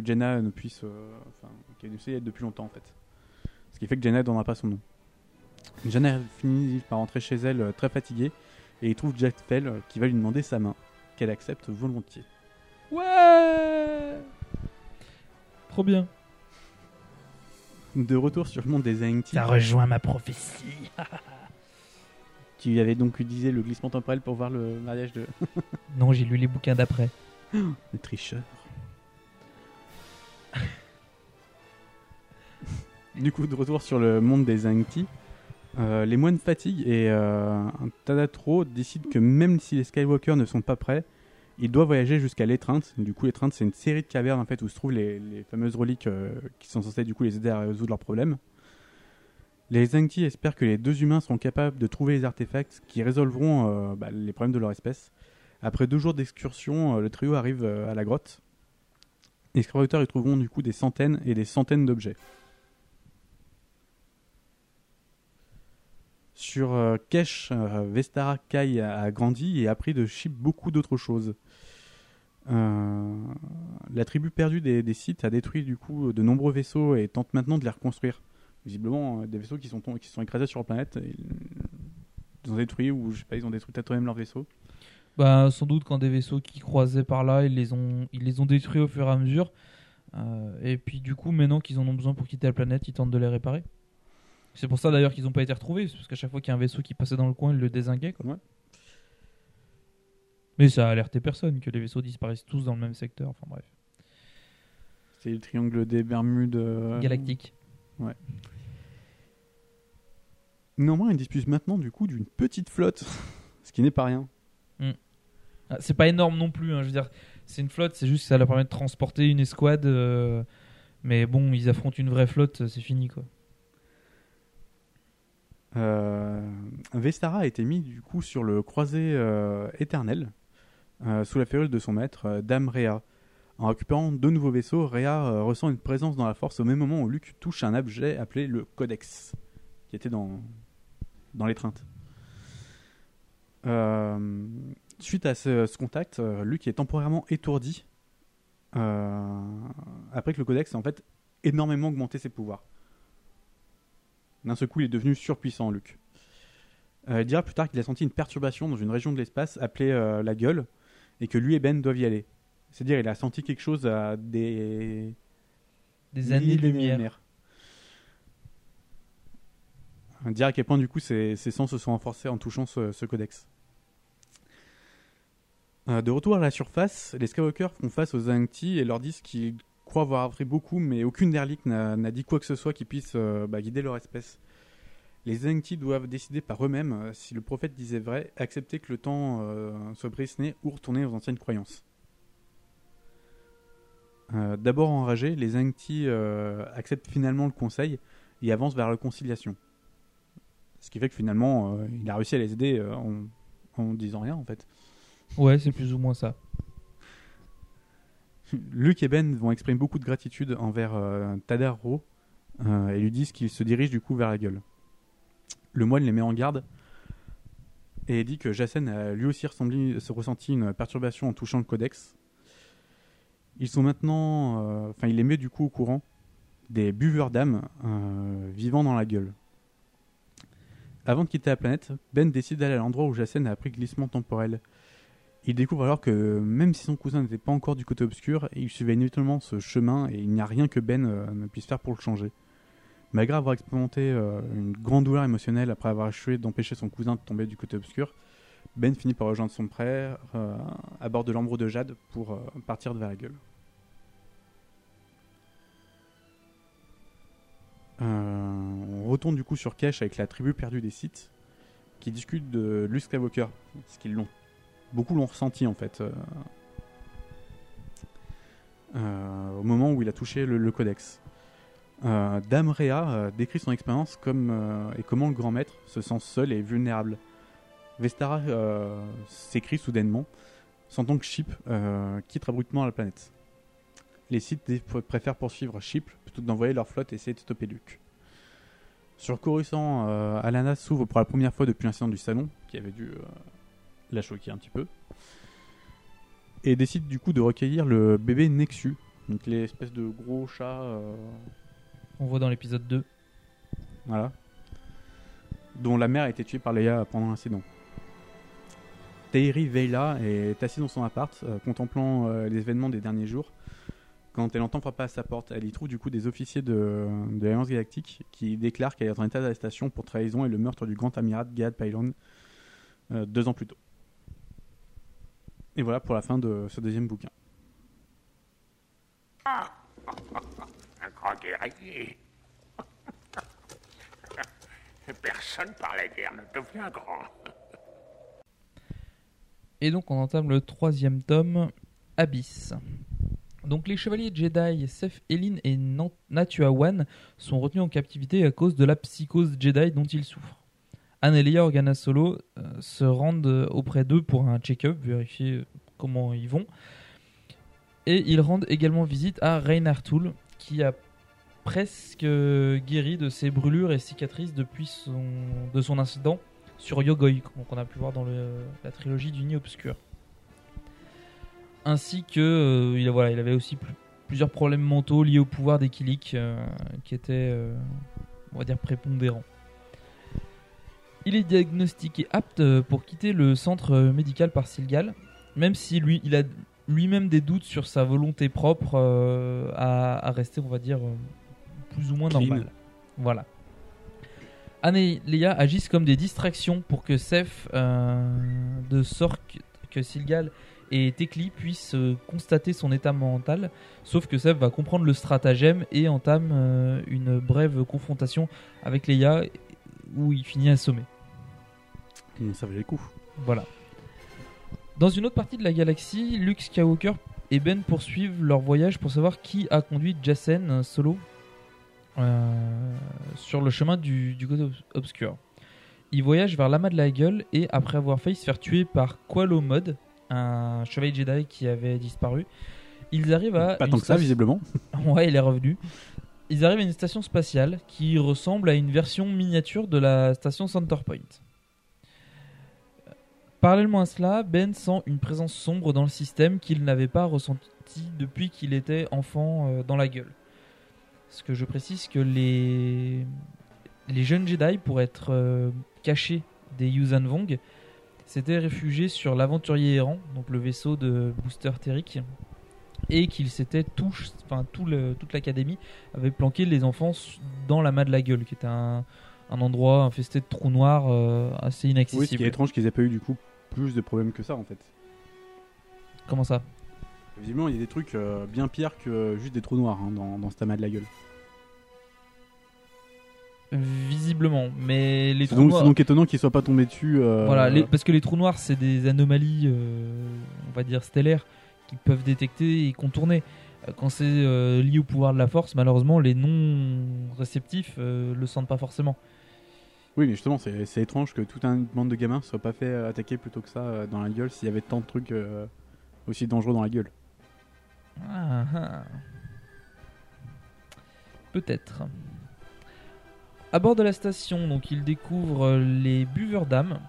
Jenna ne puisse. euh, Enfin, qui a essayer depuis longtemps en fait. Ce qui fait que Jenna ne donnera pas son nom. Jenna finit par rentrer chez elle euh, très fatiguée et il trouve Jack Fell euh, qui va lui demander sa main, qu'elle accepte volontiers. Ouais Trop bien. De retour sur le monde des Aengti. Ça rejoint ma prophétie. Tu avais donc utilisé le glissement temporel pour voir le mariage de. non, j'ai lu les bouquins d'après. Le tricheur. du coup, de retour sur le monde des Aengti, euh, les moines fatiguent et euh, un Tadatro décide que même si les Skywalker ne sont pas prêts, il doit voyager jusqu'à l'étreinte. Du coup, l'étreinte, c'est une série de cavernes en fait où se trouvent les, fameuses reliques euh, qui sont censées du coup les aider à résoudre leurs problèmes. Les Aengti espèrent que les deux humains seront capables de trouver les artefacts qui résolveront euh, bah, les problèmes de leur espèce. Après deux jours d'excursion, euh, le trio arrive à la grotte. Les explorateurs y trouveront du coup des centaines et des centaines d'objets. Sur Kesh, Vestara Kai a, grandi et appris de Ship beaucoup d'autres choses. Euh, la tribu perdue des, des sites a détruit du coup de nombreux vaisseaux et tente maintenant de les reconstruire. Visiblement, euh, des vaisseaux qui sont, qui sont écrasés sur la planète, ils ont détruit ou je sais pas, ils ont détruit peut-être même leurs vaisseaux. Bah, sans doute quand des vaisseaux qui croisaient par là, ils les ont, ils les ont détruits au fur et à mesure. Euh, et puis du coup, maintenant qu'ils en ont besoin pour quitter la planète, ils tentent de les réparer. C'est pour ça d'ailleurs qu'ils n'ont pas été retrouvés, parce qu'à chaque fois qu'il y a un vaisseau qui passait dans le coin, ils le désinguaient. Quoi. Ouais. Mais ça a alerté personne que les vaisseaux disparaissent tous dans le même secteur. Enfin bref. C'est le triangle des Bermudes. euh, Galactique. Ouais. Néanmoins, ils disposent maintenant du coup d'une petite flotte, ce qui n'est pas rien. Ah, c'est pas énorme non plus. hein, je veux dire, c'est une flotte, c'est juste que ça leur permet de transporter une escouade. euh, mais bon, ils affrontent une vraie flotte, c'est fini quoi. Euh, Vestara a été mis du coup sur le croisé euh, éternel euh, sous la férule de son maître, euh, Dame Rhea. En récupérant deux nouveaux vaisseaux, Rhea euh, ressent une présence dans la force au même moment où Luke touche un objet appelé le Codex, qui était dans, l'étreinte. Suite à ce, contact, Luke est temporairement étourdi après que le Codex ait en fait énormément augmenté ses pouvoirs. D'un seul coup, il est devenu surpuissant, Luke. Il dira plus tard qu'il a senti une perturbation dans une région de l'espace appelée la gueule, et que lui et Ben doivent y aller. C'est-à-dire, il a senti quelque chose à des. Des années-lumière. Dire à quel point, du coup, ses, ses sens se sont renforcés en touchant ce, ce codex. Euh, de retour à la surface, les Skywalker font face aux Ankti et leur disent qu'ils croient avoir appris beaucoup, mais aucune n'a n'a dit quoi que ce soit qui puisse euh, bah, guider leur espèce. Les Ankti doivent décider par eux-mêmes euh, si le prophète disait vrai, accepter que le temps euh, soit brisné ou retourner aux anciennes croyances. Euh, D'abord enragés, les Ankti euh, acceptent finalement le conseil et avancent vers la conciliation. Ce qui fait que finalement, il a réussi à les aider en, en disant rien en fait. Ouais, c'est plus ou moins ça. Luke et Ben vont exprimer beaucoup de gratitude envers Tadaro et lui disent qu'ils se dirigent du coup vers la gueule. Le moine les met en garde et dit que Jacen a lui aussi ressenti une perturbation en touchant le codex. Ils sont maintenant, euh, enfin il les met du coup au courant des buveurs d'âme euh, vivant dans la gueule. Avant de quitter la planète, Ben décide d'aller à l'endroit où Jacen a appris glissement temporel. Il découvre alors que même si son cousin n'était pas encore du côté obscur, il suivait inévitablement ce chemin et il n'y a rien que Ben euh, ne puisse faire pour le changer. Malgré avoir expérimenté euh, une grande douleur émotionnelle après avoir échoué d'empêcher son cousin de tomber du côté obscur, Ben finit par rejoindre son frère euh, à bord de l'ambre de Jade pour euh, partir vers la gueule. On retourne du coup sur Kesh avec la tribu perdue des sites qui discute de Luke Skywalker, parce qu'ils l'ont beaucoup l'ont ressenti en fait au moment où il a touché le codex. Euh, Dame Rhea euh, décrit son expérience comme euh, et comment le grand maître se sent seul et vulnérable. Vestara euh, s'écrit soudainement, sentant que Chip quitte abruptement la planète. Les dé- préfèrent poursuivre Chip plutôt que d'envoyer leur flotte et essayer de stopper Luke. Sur Coruscant, Alana s'ouvre pour la première fois depuis l'incident du salon, qui avait dû la choquer un petit peu, et décide du coup de recueillir le bébé Nexu, donc l'espèce de gros chat. Euh, On voit dans l'épisode 2. voilà. Dont la mère a été tuée par Leia pendant l'incident. Tairi Veila est assise dans son appart, euh, contemplant euh, les événements des derniers jours. Quand elle entend frapper à sa porte, elle y trouve du coup des officiers de, de l'Alliance Galactique qui déclarent qu'elle est en état d'arrestation pour trahison et le meurtre du grand amiral Gad Pylon euh, deux ans plus tôt. Et voilà pour la fin de ce deuxième bouquin. Guerrier. Personne par la guerre ne devient grand. Et donc on entame le troisième tome, Abyss. Donc les chevaliers Jedi, Seth Elin et Nan- Natua Wan sont retenus en captivité à cause de la psychose Jedi dont ils souffrent. Anne et Organa Solo euh, se rendent euh, auprès d'eux pour un check-up, vérifier euh, comment ils vont. Et ils rendent également visite à Reinhard Tool, qui a presque guéri de ses brûlures et cicatrices depuis son, de son incident sur Yogoi, donc on a pu voir dans la trilogie du Nid Obscur. Ainsi que euh, il, voilà, il avait aussi pl- plusieurs problèmes mentaux liés au pouvoir des Kilik euh, qui étaient, euh, on va dire, prépondérants. Il est diagnostiqué apte pour quitter le centre médical par Silgal, même si lui, il a lui-même des doutes sur sa volonté propre à, à rester, on va dire, plus ou moins Clean. normal. Voilà. Anne et Leia agissent comme des distractions pour que Seth, euh, de sorte que- Silgal et Tekli puissent euh, constater son état mental, sauf que Seth va comprendre le stratagème et entame euh, une brève confrontation avec Leia où il finit assommé. Ça valait le coup. Voilà. Dans une autre partie de la galaxie, Luke Skywalker et Ben poursuivent leur voyage pour savoir qui a conduit euh, Solo euh, sur le chemin du, du côté obs- obscur. Ils voyagent vers l'amas de la gueule et après avoir failli se faire tuer par Qualo Mod, un chevalier Jedi qui avait disparu, ils arrivent à. Pas une tant que ça, station- visiblement. ouais, il est revenu. Ils arrivent à une station spatiale qui ressemble à une version miniature de la station Centerpoint. Parallèlement à cela, Ben sent une présence sombre dans le système qu'il n'avait pas ressenti depuis qu'il était enfant euh, dans la gueule. Ce que je précise que les, les jeunes Jedi, pour être euh, cachés des Yuuzhan Vong, s'étaient réfugiés sur l'aventurier errant, donc le vaisseau de Booster Terrique, et qu'ils s'étaient tous, enfin tout le, toute l'académie avait planqué les enfants dans la main de la gueule, qui était un, un endroit infesté de trous noirs euh, assez Oui, ce inaccessible. qui est étrange qu'ils aient pas eu du coup plus de problèmes que ça en fait. Comment ça? Visiblement, il y a des trucs euh, bien pires que juste des trous noirs hein, dans, dans cet amas de la gueule. Visiblement, mais les C'est trous donc, noirs. c'est donc étonnant qu'ils soient pas tombés dessus. euh, Voilà, les- parce que les trous noirs, c'est des anomalies, euh, on va dire stellaires, qui peuvent détecter et contourner. Euh, Quand c'est euh, lié au pouvoir de la force, malheureusement, les non réceptifs euh, le sentent pas forcément. Oui, mais justement, c'est c'est étrange que toute une bande de gamins soit pas fait euh, attaquer plutôt que ça euh, dans la gueule s'il y avait tant de trucs euh, aussi dangereux dans la gueule. Ah, ah. Peut-être. À bord de la station, donc, ils découvrent les buveurs d'âme,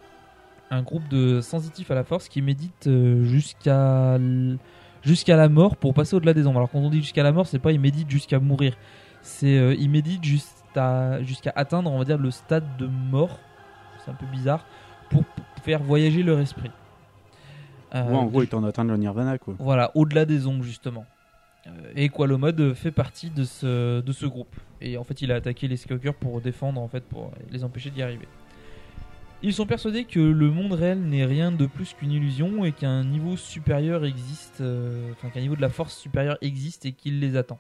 un groupe de sensitifs à la force qui méditent euh, jusqu'à jusqu'à la mort pour passer au-delà des ombres. Alors quand on dit jusqu'à la mort, c'est pas ils méditent jusqu'à mourir, c'est euh, ils méditent jusqu'à atteindre, on le stade de mort. C'est un peu bizarre pour faire voyager leur esprit. Euh, Ouais, en gros, ils tentent d'atteindre le nirvana quoi. voilà, au-delà des ombres justement. Euh, Et Qualomod fait partie de ce, de ce groupe. Et en fait, il a attaqué les Skywalkers pour défendre, en fait, pour les empêcher d'y arriver. Ils sont persuadés que le monde réel n'est rien de plus qu'une illusion et qu'un niveau supérieur existe, euh, enfin qu'un niveau de la force supérieure existe et qu'il les attend.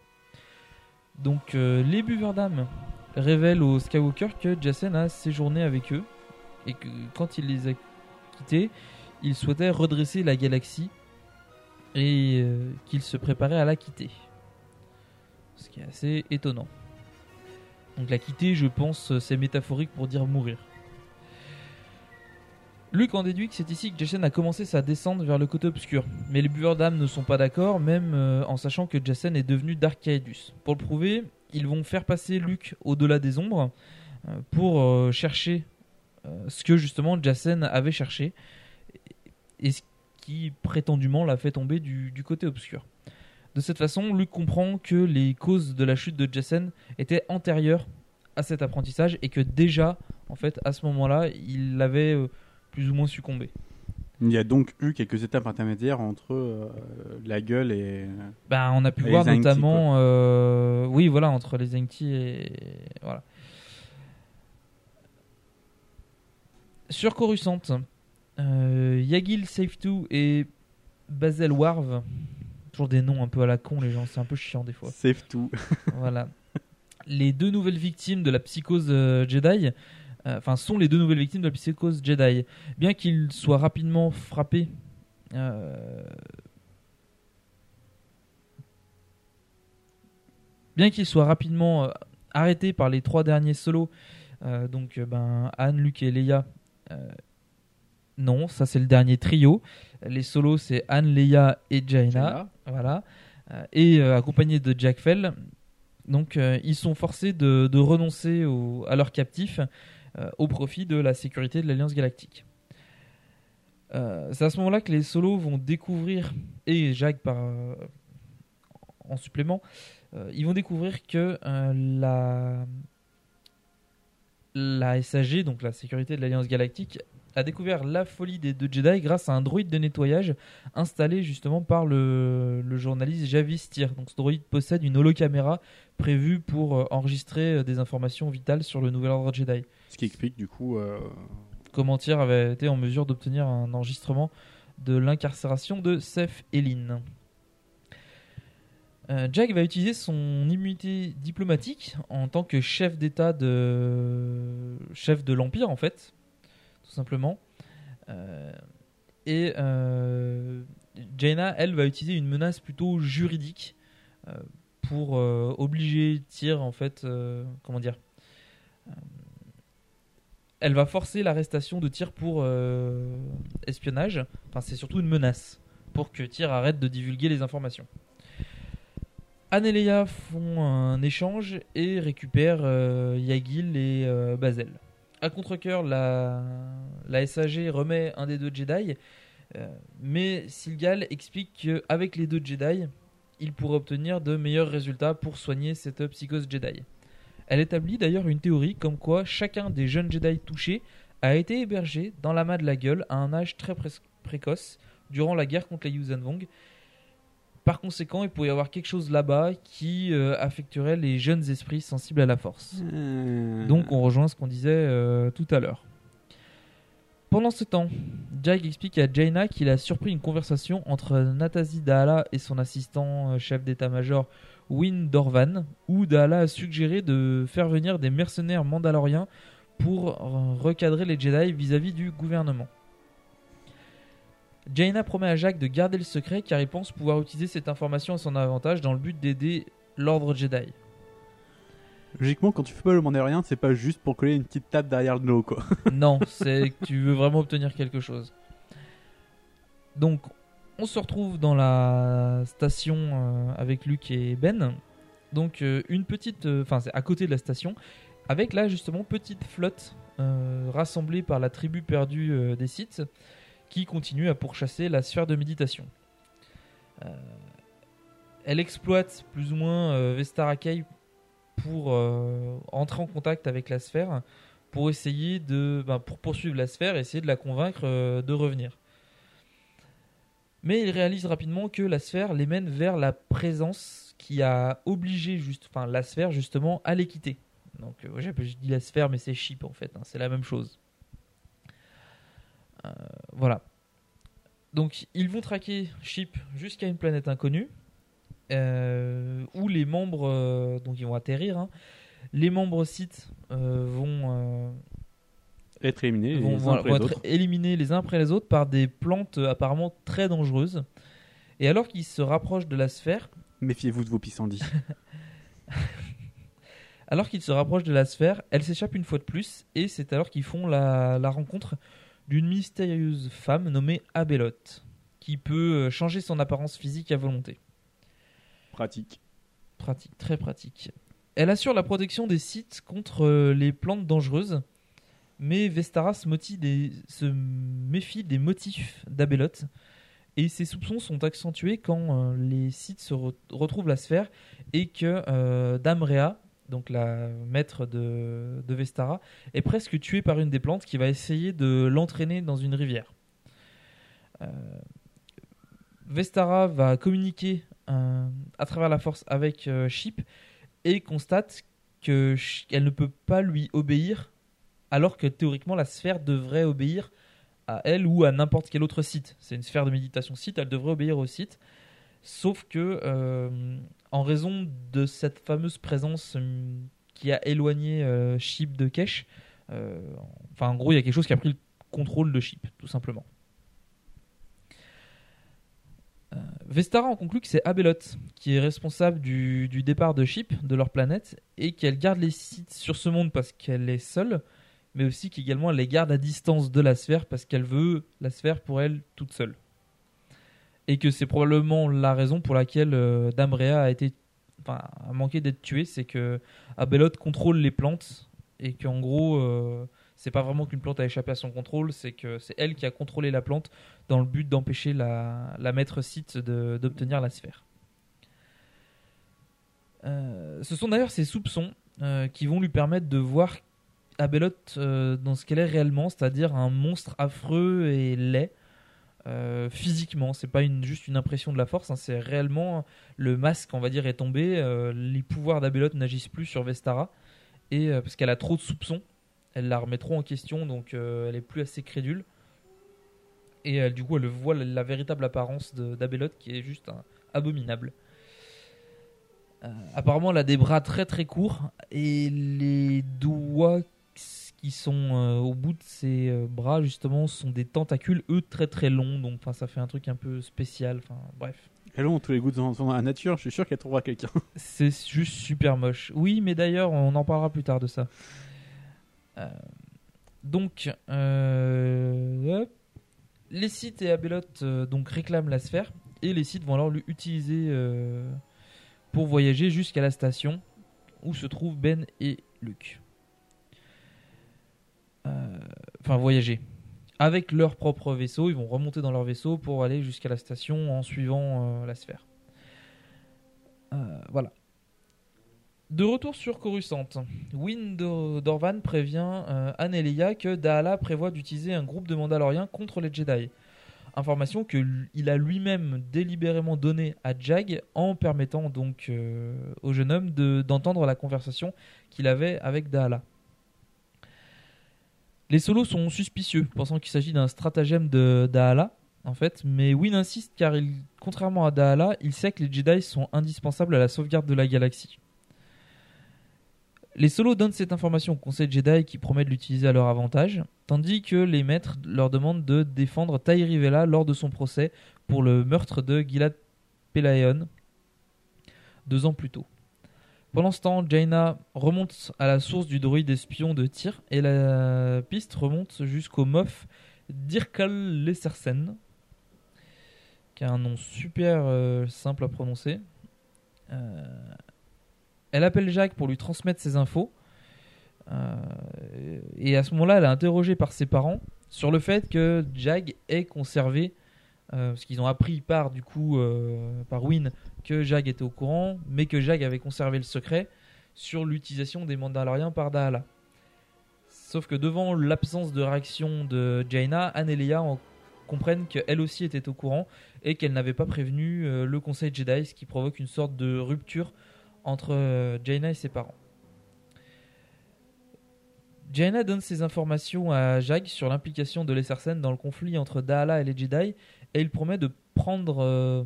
Donc euh, les buveurs d'âme révèlent aux Skywalker que Jacen a séjourné avec eux et que quand il les a quittés, il souhaitait redresser la galaxie et euh, qu'il se préparait à la quitter. Ce qui est assez étonnant. Donc la quitter, je pense, c'est métaphorique pour dire mourir. Luke en déduit que c'est ici que Jacen a commencé sa descente vers le côté obscur. Mais les buveurs d'âme ne sont pas d'accord, même euh, en sachant que Jacen est devenu Dark Caedus. Pour le prouver, ils vont faire passer Luke au-delà des ombres euh, pour chercher ce que justement Jacen avait cherché et ce qui prétendument l'a fait tomber du, du côté obscur. De cette façon, Luke comprend que les causes de la chute de Jacen étaient antérieures à cet apprentissage et que déjà, en fait, à ce moment-là, il avait euh, plus ou moins succombé. Il y a donc eu quelques étapes intermédiaires entre euh, la gueule et. Ben, on a pu voir notamment, euh, oui, voilà, entre les Zenki et voilà. Sur Coruscant, euh, Yagil Safetu et Bazel Warv, toujours des noms un peu à la con, les gens, c'est un peu chiant des fois. Safe tout. voilà. Les deux nouvelles victimes de la psychose euh, Jedi, euh, enfin, sont les deux nouvelles victimes de la psychose Jedi. Bien qu'ils soient rapidement frappés. euh, bien qu'ils soient rapidement euh, arrêtés par les trois derniers solos, euh, donc ben, Anne, Luke et Leia, non, ça c'est le dernier trio. Les solos c'est Anne, Leia et Jaina, Jaina. voilà, Euh, et euh, accompagnés de Jack Fell. Donc euh, ils sont forcés de, de renoncer au- à leurs captifs euh, au profit de la sécurité de l'Alliance Galactique. C'est à ce moment-là que les solos vont découvrir, et Jacques par, en supplément, ils vont découvrir que la, la SAG, donc la sécurité de l'Alliance Galactique, a découvert la folie des deux Jedi grâce à un droïde de nettoyage installé justement par le, le journaliste Javis Tyr. Donc ce droïde possède une holocaméra prévue pour euh, enregistrer euh, des informations vitales sur le nouvel ordre Jedi. Ce qui explique du coup. euh, Comment Tyr avait été en mesure d'obtenir un enregistrement de l'incarcération de Seth Elin. Euh, Jack va utiliser son immunité diplomatique en tant que chef d'État de chef de l'empire en fait, tout simplement. Euh, et euh, Jaina, elle, va utiliser une menace plutôt juridique euh, pour obliger Tyr en fait, comment dire, elle va forcer l'arrestation de Tyr pour espionnage. Enfin, c'est surtout une menace pour que Tyr arrête de divulguer les informations. Anne et Leia font un échange et récupèrent Yagil et euh, Bazel. À contre-coeur, la, SAG remet un des deux Jedi, euh, mais Silgal explique qu'avec les deux Jedi, il pourrait obtenir de meilleurs résultats pour soigner cette psychose Jedi. Elle établit d'ailleurs une théorie comme quoi chacun des jeunes Jedi touchés a été hébergé dans l'amas de la gueule à un âge très pré- précoce durant la guerre contre les Yuuzhan Vong Par conséquent, il pourrait y avoir quelque chose là-bas qui euh, affecterait les jeunes esprits sensibles à la force. Euh, Donc on rejoint ce qu'on disait euh, tout à l'heure. Pendant ce temps, Jack explique à Jaina qu'il a surpris une conversation entre Nathalie Dahala et son assistant euh, chef d'état-major Win Dorvan, où Dahala a suggéré de faire venir des mercenaires mandaloriens pour recadrer les Jedi vis-à-vis du gouvernement. Jaina promet à Jack de garder le secret car il pense pouvoir utiliser cette information à son avantage dans le but d'aider l'ordre Jedi. Logiquement, quand tu fais pas le mandalorien, c'est pas juste pour coller une petite tape derrière le dos, quoi. non, c'est que tu veux vraiment obtenir quelque chose. Donc, on se retrouve dans la station euh, avec Luke et Ben. Donc, euh, une petite. euh, Enfin, c'est à côté de la station. Avec là, justement, petite flotte rassemblée par la tribu perdue des Sith qui continue à pourchasser la sphère de méditation. Euh, elle exploite plus ou moins euh, Vestarakai pour euh, entrer en contact avec la sphère pour essayer de ben, pour poursuivre la sphère essayer de la convaincre euh, de revenir. Mais il réalise rapidement que la sphère les mène vers la présence qui a obligé juste enfin la sphère justement à les quitter. Donc je dis la sphère mais c'est chip en fait, hein, c'est la même chose. Euh, voilà. Donc ils vont traquer Chip jusqu'à une planète inconnue euh, où les membres euh, donc ils vont atterrir. hein. Les membres sites vont, Être éliminés euh, les vont, uns voilà, après vont les être autres. éliminés les uns après les autres par des plantes apparemment très dangereuses. Et alors qu'ils se rapprochent de la sphère, Méfiez-vous de vos pissenlits. alors qu'ils se rapprochent de la sphère, elle s'échappe une fois de plus et c'est alors qu'ils font la, la rencontre d'une mystérieuse femme nommée Abeloth qui peut euh, changer son apparence physique à volonté. Pratique. Pratique, très pratique. Elle assure la protection des sites contre euh, les plantes dangereuses, mais Vestaras motive des- se méfie des motifs d'Abeloth, et ses soupçons sont accentués quand euh, les sites se re- retrouvent la sphère et que euh, Damrea, donc la maître de, Vestara, est presque tuée par une des plantes qui va essayer de l'entraîner dans une rivière. Euh, Vestara va communiquer euh, à travers la force avec euh, Chip et constate qu'elle ne peut pas lui obéir alors que théoriquement la sphère devrait obéir à elle ou à n'importe quel autre site. C'est une sphère de méditation site, elle devrait obéir au site. Sauf que euh, en raison de cette fameuse présence hum, qui a éloigné euh, Chip de Kesh, euh, en gros il y a quelque chose qui a pris le contrôle de Chip, tout simplement. Euh, Vestara en conclut que c'est Abeloth qui est responsable du, du départ de Chip de leur planète et qu'elle garde les sites sur ce monde parce qu'elle est seule, mais aussi qu'également elle les garde à distance de la sphère parce qu'elle veut la sphère pour elle toute seule. Et que c'est probablement la raison pour laquelle euh, Damrea a été, manqué d'être tué, c'est que Abeloth contrôle les plantes et qu'en gros, euh, c'est pas vraiment qu'une plante a échappé à son contrôle, c'est que c'est elle qui a contrôlé la plante dans le but d'empêcher la, maître site d'obtenir la sphère. Euh, ce sont d'ailleurs ces soupçons euh, qui vont lui permettre de voir Abeloth euh, dans ce qu'elle est réellement, c'est-à-dire un monstre affreux et laid. Euh, physiquement, c'est pas une, juste une impression de la force, hein, c'est réellement le masque, on va dire, est tombé. euh, les pouvoirs d'Abeloth n'agissent plus sur Vestara et euh, parce qu'elle a trop de soupçons, elle la remet trop en question, donc elle est plus assez crédule. Et du coup, elle voit la, véritable apparence d'Abeloth qui est juste abominable. Apparemment, elle a des bras très très courts et les doigts qui sont euh, au bout de ses euh, bras, justement, sont des tentacules, eux, très très longs. Donc, enfin, ça fait un truc un peu spécial. Enfin, bref. Elle ont tous les goûts dans, dans la nature, je suis sûr qu'elle trouvera quelqu'un. C'est juste super moche. Oui, mais d'ailleurs, on en parlera plus tard de ça. Euh, donc, les sites et Abeloth donc réclament la sphère et les sites vont alors l'utiliser pour voyager jusqu'à la station où se trouvent Ben et Luke. Euh, Enfin, voyager. Avec leur propre vaisseau, ils vont remonter dans leur vaisseau pour aller jusqu'à la station en suivant euh, la sphère. Euh, voilà. De retour sur Coruscant, Do- Dorvan prévient euh, Anne que Dahala prévoit d'utiliser un groupe de Mandaloriens contre les Jedi. information qu'il a lui-même délibérément donnée à Jag en permettant donc au jeune homme de- d'entendre la conversation qu'il avait avec Dahala. Les solos sont suspicieux, pensant qu'il s'agit d'un stratagème de Dahala, en fait, mais Win insiste car, contrairement à Dahala, il sait que les Jedi sont indispensables à la sauvegarde de la galaxie. Les solos donnent cette information au Conseil Jedi qui promet de l'utiliser à leur avantage, tandis que les maîtres leur demandent de défendre Tairi Vela lors de son procès pour le meurtre de Gilad Pellaeon deux ans plus tôt. Pendant ce temps, Jaina remonte à la source du druide espion de Tyr et la piste remonte jusqu'au Moff Dirkal Lessersen, qui a un nom super euh, simple à prononcer. Euh, elle appelle Jacques pour lui transmettre ses infos. Euh, et à ce moment-là, elle est interrogée par ses parents sur le fait que Jag ait conservé, parce qu'ils ont appris par du coup par Win que Jag était au courant, mais que Jag avait conservé le secret sur l'utilisation des Mandaloriens par Dahala. Sauf que devant l'absence de réaction de Jaina, Anne et Leia en comprennent qu'elle aussi était au courant et qu'elle n'avait pas prévenu euh, le Conseil Jedi, ce qui provoque une sorte de rupture entre euh, Jaina et ses parents. Jaina donne ses informations à Jag sur l'implication de l'Essersen dans le conflit entre Dahala et les Jedi et il promet de prendre euh,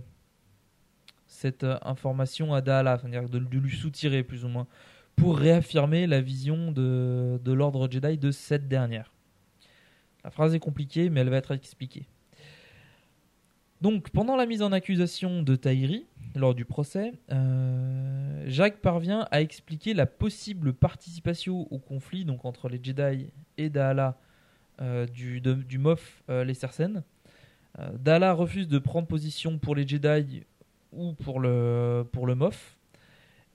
cette euh, information à Dahala, c'est-à-dire de, lui soutirer plus ou moins, pour réaffirmer la vision de, de l'ordre Jedi de cette dernière. La phrase est compliquée, mais elle va être expliquée. Donc, pendant la mise en accusation de Tahiri, lors du procès, euh, Jacques parvient à expliquer la possible participation au conflit donc entre les Jedi et Dahala euh, du, du Moff euh, Lessersen. Euh, Dahala refuse de prendre position pour les Jedi ou pour le, pour le Moff.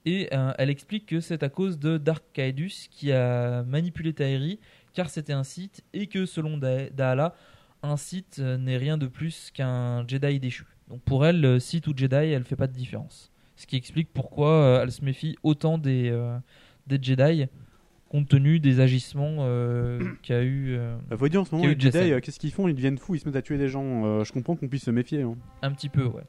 Et euh, elle explique que c'est à cause de Dark Caedus qui a manipulé Tahiri, car c'était un site, et que selon Da- Dahala, un site euh, n'est rien de plus qu'un Jedi déchu. Donc pour elle, site ou Jedi, elle fait pas de différence. Ce qui explique pourquoi euh, elle se méfie autant des, euh, des Jedi, compte tenu des agissements euh, qu'a eu. euh, Bah, faut dire en ce moment, les Jedi, qu'est-ce qu'ils font? Ils deviennent fous, ils se mettent à tuer des gens. Je comprends qu'on puisse se méfier. hein. Un petit peu, ouais.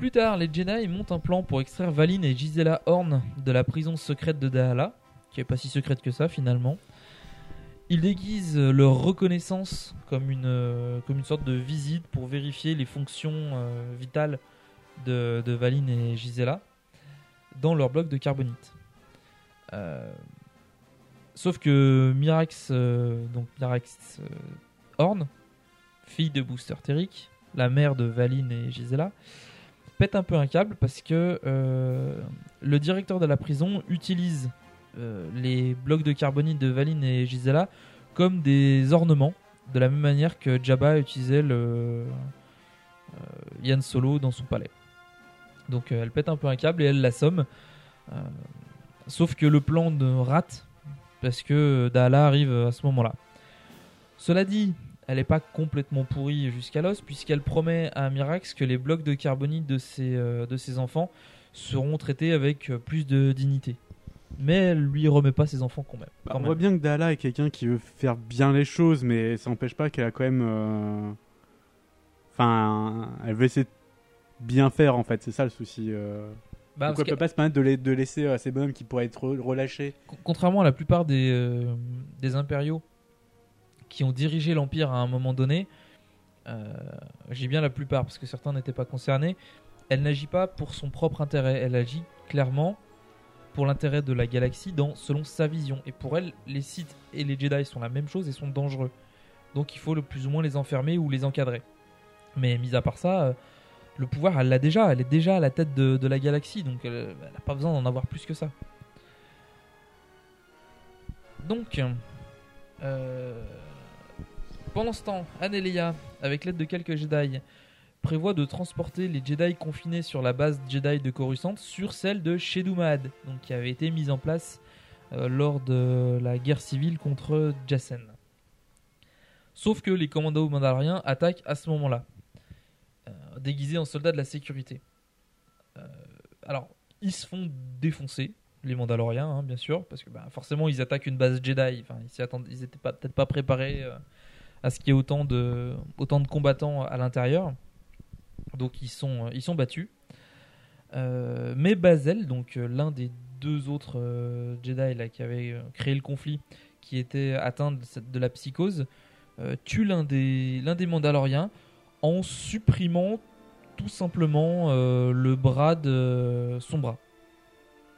Plus tard, les Jedi montent un plan pour extraire Valine et Gisela Horn de la prison secrète de Dahala, qui est pas si secrète que ça finalement. Ils déguisent leur reconnaissance comme une, euh, sorte de visite pour vérifier les fonctions euh, vitales de, de Valine et Gisela dans leur bloc de carbonite. Euh, sauf que Mirax, donc Mirax Horn, fille de Booster Terric, la mère de Valine et Gisela, pète un peu un câble parce que euh, le directeur de la prison utilise euh, les blocs de carbonite de Valine et Gisela comme des ornements, de la même manière que Jabba utilisait le euh, Yann Solo dans son palais. Donc euh, elle pète un peu un câble et elle l'assomme. Euh, sauf que le plan rate parce que Dahala arrive à ce moment-là. Cela dit, elle n'est pas complètement pourrie jusqu'à l'os, puisqu'elle promet à Mirax que les blocs de carbonite de ses, euh, de ses enfants seront traités avec euh, plus de dignité. Mais elle lui remet pas ses enfants quand même. Bah, quand on même. voit bien que Dahala est quelqu'un qui veut faire bien les choses, mais ça n'empêche pas qu'elle a quand même. euh, Enfin, elle veut essayer de bien faire en fait, c'est ça le souci. Bah, Pourquoi elle peut pas se permettre de, la- de laisser à ces bonhommes qui pourraient être re- relâchés Con- Contrairement à la plupart des, des impériaux qui ont dirigé l'Empire à un moment donné, euh, j'ai bien la plupart parce que certains n'étaient pas concernés, elle n'agit pas pour son propre intérêt, elle agit clairement pour l'intérêt de la galaxie selon sa vision. Et pour elle, les Sith et les Jedi sont la même chose et sont dangereux. Donc il faut le plus ou moins les enfermer ou les encadrer. Mais mis à part ça, euh, le pouvoir, elle l'a déjà, elle est déjà à la tête de, la galaxie, donc elle n'a pas besoin d'en avoir plus que ça. Donc, euh, pendant ce temps, Leia, avec l'aide de quelques Jedi, prévoient de transporter les Jedi confinés sur la base Jedi de Coruscant sur celle de Shedumad, donc qui avait été mise en place euh, lors de la guerre civile contre Jacen. Sauf que les commandos mandaloriens attaquent à ce moment-là, euh, déguisés en soldats de la sécurité. Euh, alors, ils se font défoncer, les Mandaloriens, hein, bien sûr, parce que bah, forcément ils attaquent une base Jedi. Ils s'y attendent, ils étaient pas peut-être pas préparés à ce qu'il y ait autant de, autant de combattants à l'intérieur. Donc ils sont, ils sont battus. Euh, mais Bazel, donc euh, l'un des deux autres euh, Jedi là, qui avait euh, créé le conflit, qui était atteint de, la psychose, euh, tue l'un des, l'un des Mandaloriens en supprimant tout simplement euh, le bras de son bras.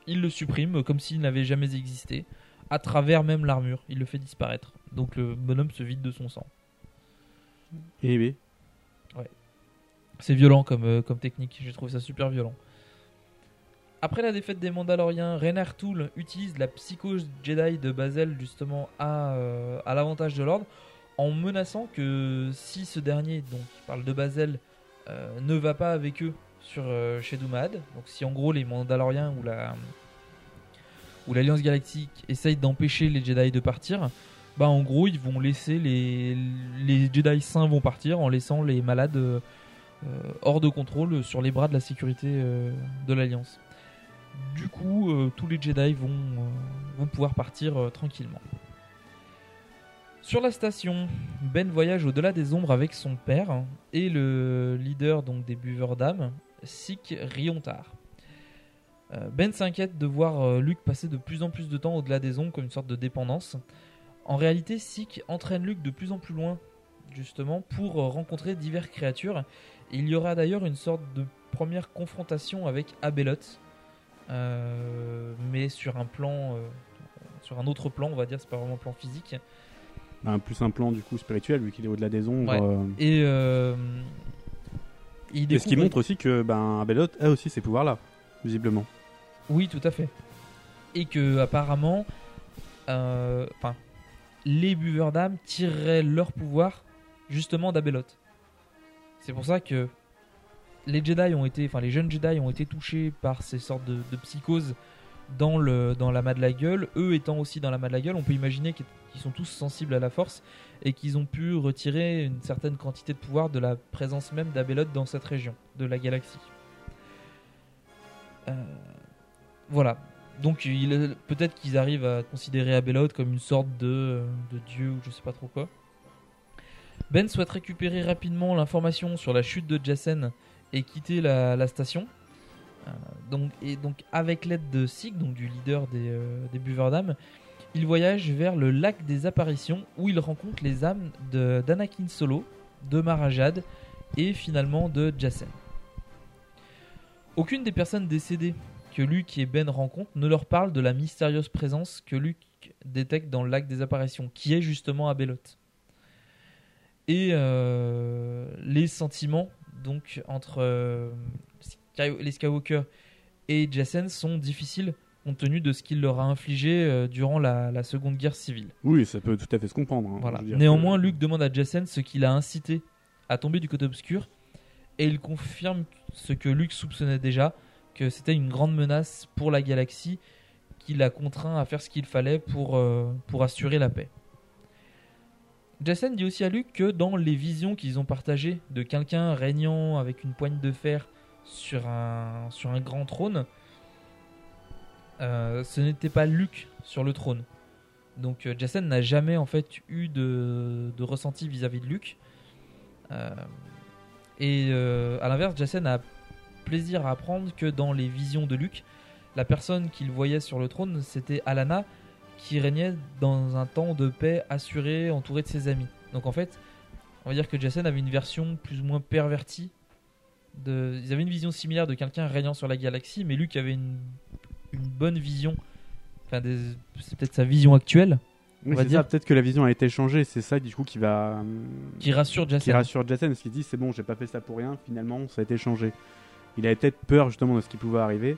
Il le supprime euh, comme s'il n'avait jamais existé, à travers même l'armure. Il le fait disparaître. Donc le bonhomme se vide de son sang. Et oui. C'est violent comme, euh, comme technique, je trouve ça super violent. Après la défaite des Mandaloriens, Renar Tool utilise la psychose Jedi de Bazel justement à, euh, à l'avantage de l'ordre en menaçant que si ce dernier, donc il parle de Bazel, euh, ne va pas avec eux sur chez Doomad, donc si en gros les Mandaloriens ou la ou l'Alliance Galactique essayent d'empêcher les Jedi de partir, bah en gros ils vont laisser les, Jedi saints vont partir en laissant les malades euh, hors de contrôle sur les bras de la sécurité euh, de l'Alliance. Du coup, euh, tous les Jedi vont, pouvoir partir tranquillement. Sur la station, Ben voyage au-delà des ombres avec son père et le leader donc des buveurs d'âme, Sik Riontar. Ben s'inquiète de voir Luke passer de plus en plus de temps au-delà des ombres comme une sorte de dépendance. En réalité, Sik entraîne Luke de plus en plus loin, justement, pour euh, rencontrer diverses créatures. Il y aura d'ailleurs une sorte de première confrontation avec Abelot, euh, mais sur un plan, euh, sur un autre plan, on va dire, c'est pas vraiment un plan physique. Un plus un plan du coup spirituel vu qu'il est au-delà des ombres. Ouais. euh. Et il ce qui montre aussi que ben Abelot a aussi ces pouvoirs-là, visiblement. Oui, tout à fait. Et que apparemment, enfin, les buveurs d'âme tireraient leur pouvoir justement d'Abelot. C'est pour ça que les Jedi ont été, enfin les jeunes Jedi ont été touchés par ces sortes de, psychoses dans le dans l'amas de la gueule. Eux étant aussi dans l'amas de la gueule, on peut imaginer qu'ils sont tous sensibles à la force et qu'ils ont pu retirer une certaine quantité de pouvoir de la présence même d'Abelot dans cette région de la galaxie. Euh, voilà. Donc peut-être qu'ils arrivent à considérer Abelot comme une sorte de, de dieu ou je sais pas trop quoi. Ben souhaite récupérer rapidement l'information sur la chute de Jassen et quitter la, station. Euh, et donc avec l'aide de Sig, donc du leader des, euh, des buveurs d'âme, il voyage vers le lac des apparitions où il rencontre les âmes d'Anakin Solo, de Marajad et finalement de Jassen. Aucune des personnes décédées que Luke et Ben rencontrent ne leur parle de la mystérieuse présence que Luke détecte dans le lac des apparitions, qui est justement Abelot. Et euh, les sentiments donc entre euh, les Skywalker et Jassen sont difficiles compte tenu de ce qu'il leur a infligé euh, durant la, la Seconde Guerre civile. Oui, ça peut tout à fait se comprendre. hein. Voilà. Néanmoins, Luke demande à Jassen ce qui l'a incité à tomber du côté obscur et il confirme ce que Luke soupçonnait déjà, c'était une grande menace pour la galaxie qui l'a contraint à faire ce qu'il fallait pour, euh, pour assurer la paix. Jassen dit aussi à Luke que dans les visions qu'ils ont partagées de quelqu'un régnant avec une poigne de fer sur un, grand trône, euh, ce n'était pas Luke sur le trône. Donc euh, Jassen n'a jamais en fait eu de, de ressenti vis-à-vis de Luke. Et à l'inverse, Jassen a plaisir à apprendre que dans les visions de Luke, la personne qu'il voyait sur le trône, c'était Alana, qui régnait dans un temps de paix assuré, entouré de ses amis. Donc en fait, on va dire que Jason avait une version plus ou moins pervertie. De... Ils avaient une vision similaire de quelqu'un régnant sur la galaxie, mais Luke avait une, une bonne vision. Enfin, des- c'est peut-être sa vision actuelle. Oui, on va c'est dire. ça, peut-être que la vision a été changée, c'est ça du coup qui va. Qui rassure Jacen. Qui rassure Jacen, parce qu'il dit c'est bon, j'ai pas fait ça pour rien, finalement ça a été changé. Il avait peut-être peur justement de ce qui pouvait arriver,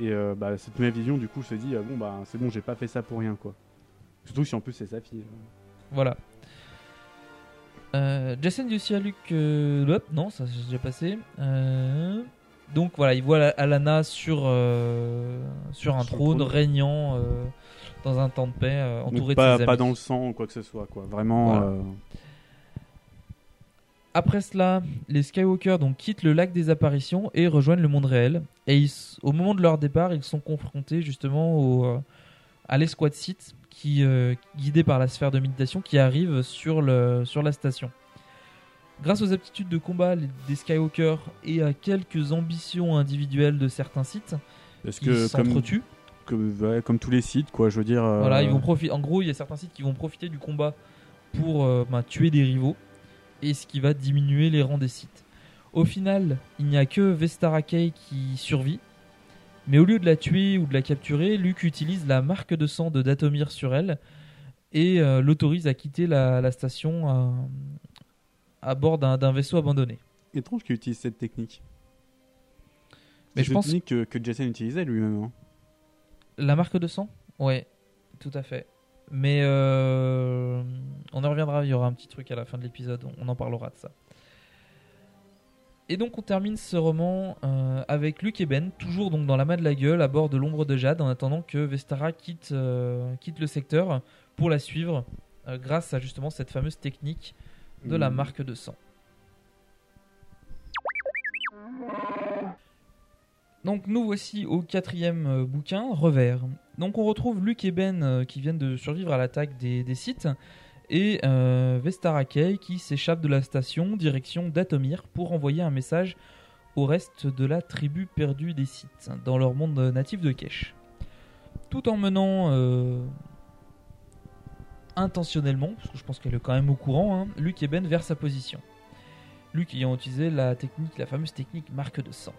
et euh, bah, cette nouvelle vision du coup se dit euh, bon bah c'est bon, j'ai pas fait ça pour rien quoi. Surtout si en plus c'est sa fille. Voilà. Euh, Jason Luke que. Hop, non, ça j'ai déjà passé. Euh, Donc voilà, il voit la- Alana sur, euh, sur un Sur trône, trône. régnant euh, dans un temps de paix, euh, entouré pas, de ses pas amis. dans le sang ou quoi que ce soit quoi. Vraiment. Voilà. Après cela, les Skywalker donc quittent le lac des apparitions et rejoignent le monde réel. Et ils au moment de leur départ, ils sont confrontés justement au, euh, à l'escouade site qui, euh, guidés par la sphère de méditation, qui arrivent sur, le, sur la station. Grâce aux aptitudes de combat des Skywalker et à quelques ambitions individuelles de certains sites, Parce ils s'entretuent. comme, ouais, comme tous les sites, quoi, je veux dire. euh, Voilà, ils vont profiter. En gros, il y a certains sites qui vont profiter du combat pour euh, bah, tuer des rivaux, et ce qui va diminuer les rangs des sites. Au final, il n'y a que Vestara Kay qui survit, mais au lieu de la tuer ou de la capturer, Luke utilise la marque de sang de Datomir sur elle et euh, l'autorise à quitter la, la station à, à bord d'un vaisseau abandonné. Étrange qu'il utilise cette technique. Mais C'est je pense- technique que, que Jason utilisait lui-même. hein. La marque de sang? Ouais, tout à fait. Mais euh, on en reviendra, il y aura un petit truc à la fin de l'épisode, on en parlera de ça. Et donc on termine ce roman euh, avec Luke et Ben, toujours donc dans la main de la gueule, à bord de l'ombre de Jade, en attendant que Vestara quitte, euh, quitte le secteur pour la suivre, grâce à justement cette fameuse technique de la Mhm. marque de sang. Donc nous voici au quatrième bouquin, Revers. Donc on retrouve Luke et Ben euh, qui viennent de survivre à l'attaque des, des sites et euh, Vestara Kay qui s'échappe de la station direction d'Atomir pour envoyer un message au reste de la tribu perdue des sites dans leur monde natif de Kesh. Tout en menant euh, intentionnellement, parce que je pense qu'elle est quand même au courant, hein, Luke et Ben vers sa position. Luke ayant utilisé la technique, la fameuse technique marque de sang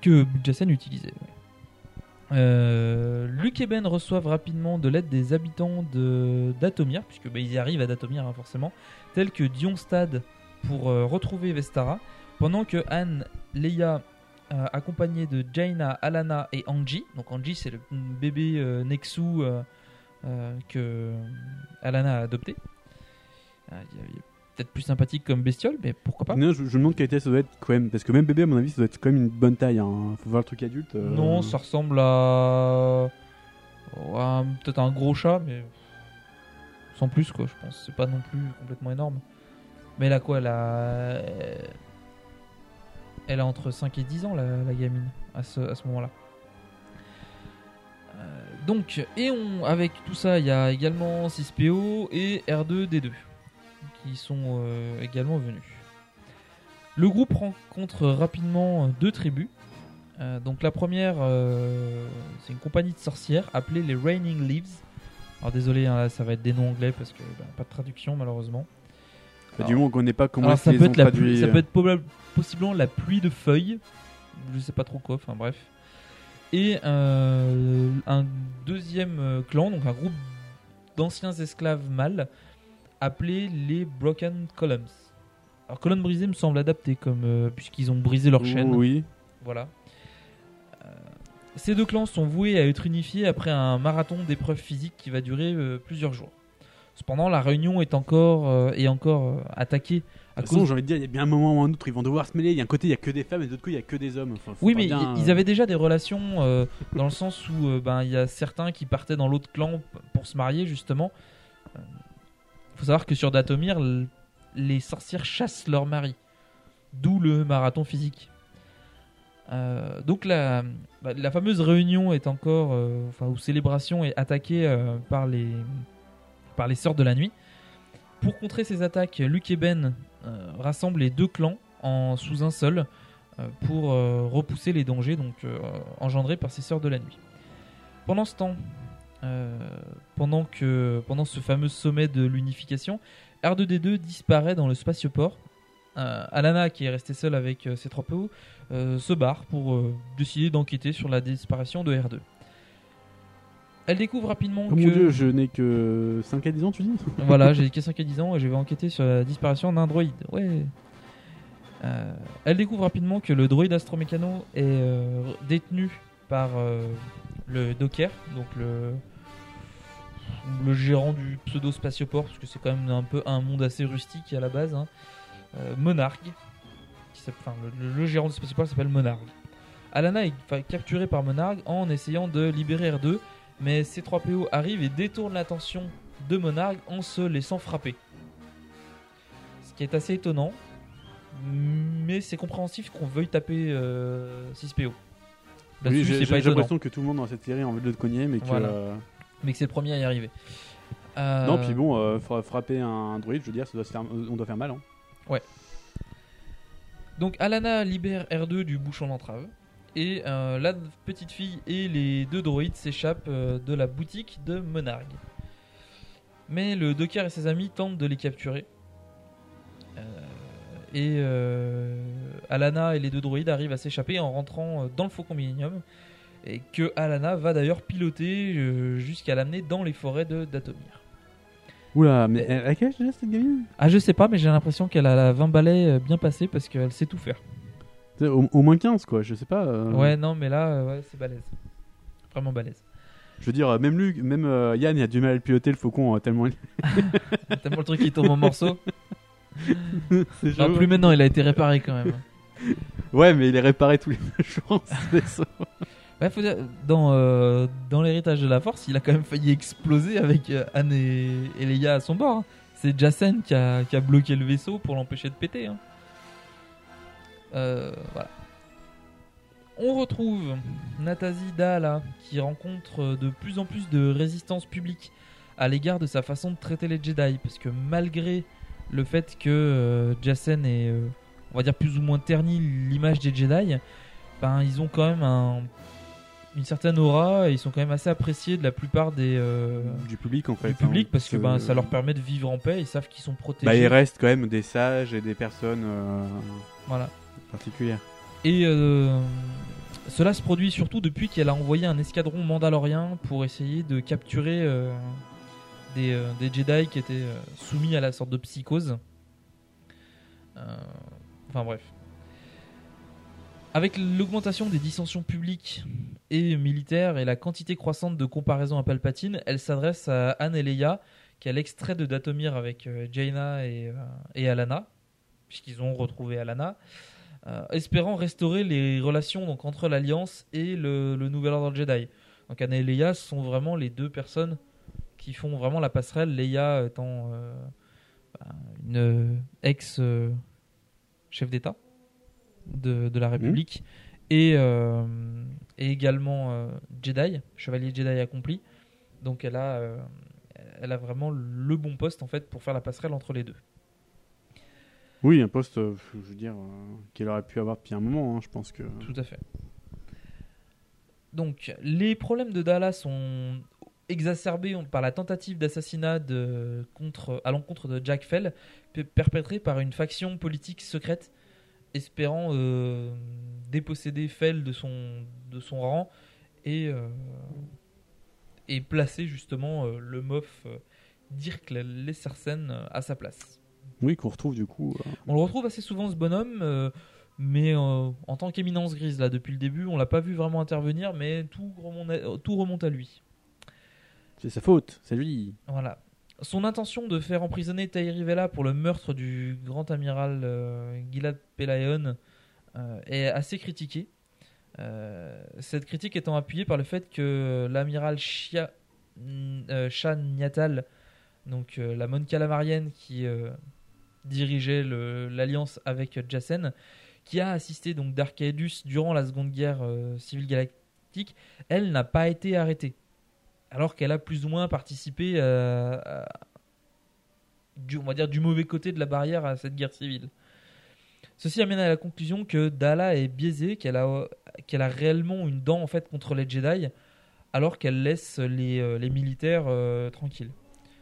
que Jason utilisait. Euh, Luke et Ben reçoivent rapidement de l'aide des habitants de d'Atomir, puisque bah, ils y arrivent à Datomir hein, forcément, tels que Dionstad pour euh, retrouver Vestara, pendant que Anne, Leia, euh, accompagnée de Jaina, Alana et Angie, donc Angie c'est le bébé Nexu que Alana a adopté. Ah, peut-être plus sympathique comme bestiole, mais pourquoi pas Non, je, je me demande quelle était ça doit être quand même. Parce que même bébé, à mon avis, ça doit être quand même une bonne taille. Hein. Faut voir le truc adulte. euh. Non, ça ressemble à. Peut-être un gros chat, mais. Sans plus, quoi, je pense. C'est pas non plus complètement énorme. Mais elle a quoi Elle a. Elle a entre 5 et 10 ans, la, la gamine, à ce, à ce moment-là. Euh, donc, et on, avec tout ça, il y a également 6PO et R2D2 qui sont euh, également venus. Le groupe rencontre rapidement deux tribus. Euh, donc la première, euh, c'est une compagnie de sorcières appelée les Raining Leaves. Alors désolé, hein, là, ça va être des noms anglais parce que bah, pas de traduction malheureusement. Bah, du moment qu'on connaît pas comment Alors ça peut être la pluie, ça euh. peut être possiblement la pluie de feuilles. Je sais pas trop quoi. Enfin bref. Et euh, un deuxième euh, clan, donc un groupe d'anciens esclaves mâles appelé les Broken Columns. Alors colonne brisée me semble adapté comme euh, puisqu'ils ont brisé leur chaîne. Oui. Voilà. Euh, ces deux clans sont voués à être unifiés après un marathon d'épreuves physiques qui va durer euh, plusieurs jours. Cependant, la réunion est encore, est encore attaquée à De toute façon, cause j'ai envie de dire, il y a bien un moment ou un autre, ils vont devoir se mêler. Il y a un côté, il y a que des femmes, et de l'autre côté, il y a que des hommes. Enfin, Oui, mais bien, ils avaient déjà des relations euh, dans le sens où euh, ben il y a certains qui partaient dans l'autre clan pour se marier justement. Faut savoir que sur Datomir, les sorcières chassent leurs maris, d'où le marathon physique. Euh, donc la, bah, la fameuse réunion est encore, euh, enfin ou célébration est attaquée euh, par les par les sœurs de la nuit. Pour contrer ces attaques, Luke et Ben rassemblent les deux clans en sous un seul pour repousser les dangers donc engendrés par ces sœurs de la nuit. Pendant ce temps, pendant que pendant ce fameux sommet de l'unification, R2D2 disparaît dans le spatioport. Euh, Alana, qui est restée seule avec euh, ses trois PO, euh, se barre pour euh, décider d'enquêter sur la disparition de R2. Elle découvre rapidement Oh que mon dieu, je n'ai que 5 à 10 ans, tu dis? Voilà, j'ai que 5 à 10 ans et je vais enquêter sur la disparition d'un droïde. Ouais. Euh, elle découvre rapidement que le droïde astromécano est euh, détenu par euh, le Docker, donc le, le gérant du pseudo spatioport, parce que c'est quand même un peu un monde assez rustique à la base. Hein. Euh, qui enfin, le, gérant du spatioport s'appelle Monarch. Alana est capturée par Monarch en essayant de libérer R2, mais C3PO arrive et détourne l'attention de Monarch en se laissant frapper. Ce qui est assez étonnant, mais c'est compréhensif qu'on veuille taper euh, 6PO. Oui, j'ai l'impression que tout le monde dans cette série a envie de le cogner, mais que. Voilà. euh, mais que c'est le premier à y arriver. Euh, Non, puis bon, euh, fra- frapper un droïde, je veux dire, ça doit se faire, on doit faire mal. Hein. Ouais. Donc Alana libère R2 du bouchon d'entrave. Et euh, la petite fille et les deux droïdes s'échappent de la boutique de Monarg. Mais le Docker et ses amis tentent de les capturer. Et Alana et les deux droïdes arrivent à s'échapper en rentrant dans le Faucon Millennium. Et que Alana va d'ailleurs piloter euh, jusqu'à l'amener dans les forêts de Datomir. Oula, mais elle- à quel âge déjà cette gamine? Ah, je sais pas, mais j'ai l'impression qu'elle a la 20 balais euh, bien passée parce qu'elle sait tout faire. Au, au moins 15, quoi, je sais pas. euh, Ouais, non, mais là, euh, ouais, c'est balèze. Vraiment balèze. Je veux dire, même même euh, Yann, il a du mal à piloter le faucon euh, tellement. Tellement le truc qui tombe en morceaux. Non, chaud. plus maintenant, il a été réparé quand même. Ouais, mais il est réparé tous les jours. Ouais, dans, euh, dans l'héritage de la Force, il a quand même failli exploser avec euh, Anne et, et Leia à son bord. hein. C'est Jacen qui a, qui a bloqué le vaisseau pour l'empêcher de péter. hein. Euh, voilà. On retrouve Natasie Daala qui rencontre de plus en plus de résistance publique à l'égard de sa façon de traiter les Jedi. Parce que malgré le fait que euh, Jacen euh, on va dire, plus ou moins terni l'image des Jedi, ben, ils ont quand même un, une certaine aura et ils sont quand même assez appréciés de la plupart des euh, Du public, en fait. du public hein, parce que ben, ça leur permet de vivre en paix ils savent qu'ils sont protégés Bah, il reste quand même des sages et des personnes euh, voilà particulières. et euh, cela se produit surtout depuis qu'elle a envoyé un escadron mandalorien pour essayer de capturer des, des Jedi qui étaient soumis à la sorte de psychose enfin bref Avec l'augmentation des dissensions publiques et militaires et la quantité croissante de comparaisons à Palpatine, elle s'adresse à Anne et Leia, qu'elle extrait de Datomir avec euh, Jaina et, euh, et Alana, puisqu'ils ont retrouvé Alana, euh, espérant restaurer les relations entre l'Alliance et le, Nouvel Ordre Jedi. Donc Anne et Leia sont vraiment les deux personnes qui font vraiment la passerelle, Leia étant bah, une ex-chef d'État de, de la République et, euh, et également euh, Jedi, chevalier Jedi accompli. Donc elle a, euh, elle a vraiment le bon poste en fait pour faire la passerelle entre les deux. Oui, un poste, je veux dire, qu'elle aurait pu avoir depuis un moment, hein, je pense que. Tout à fait. Donc, les problèmes de Dala sont exacerbés par la tentative d'assassinat contre- à l'encontre de Jack Fell, pe- perpétrée par une faction politique secrète espérant euh, déposséder Fell de son, de son rang et, euh, et placer justement euh, le mof euh, Dirk Lessersen à sa place. Oui, qu'on retrouve du coup. On le retrouve assez souvent ce bonhomme, mais en tant qu'éminence grise là depuis le début, on l'a pas vu vraiment intervenir, mais tout remonte à, tout remonte à lui. C'est sa faute, c'est lui. Voilà. Son intention de faire emprisonner Tahiri Vela pour le meurtre du grand amiral euh, Gilad Pelayon euh, est assez critiquée. Euh, cette critique étant appuyée par le fait que l'amiral Shia, euh, Shan Niatal, donc la Mon Calamarienne qui dirigeait l'alliance avec Jacen, qui a assisté donc d'Arcaedus durant la Seconde Guerre civile galactique, elle n'a pas été arrêtée alors qu'elle a plus ou moins participé euh, à- du, on va dire, du mauvais côté de la barrière à cette guerre civile. Ceci amène à la conclusion que Dala est biaisée, qu'elle a, qu'elle a réellement une dent en fait contre les Jedi, alors qu'elle laisse les, euh, les militaires euh, tranquilles.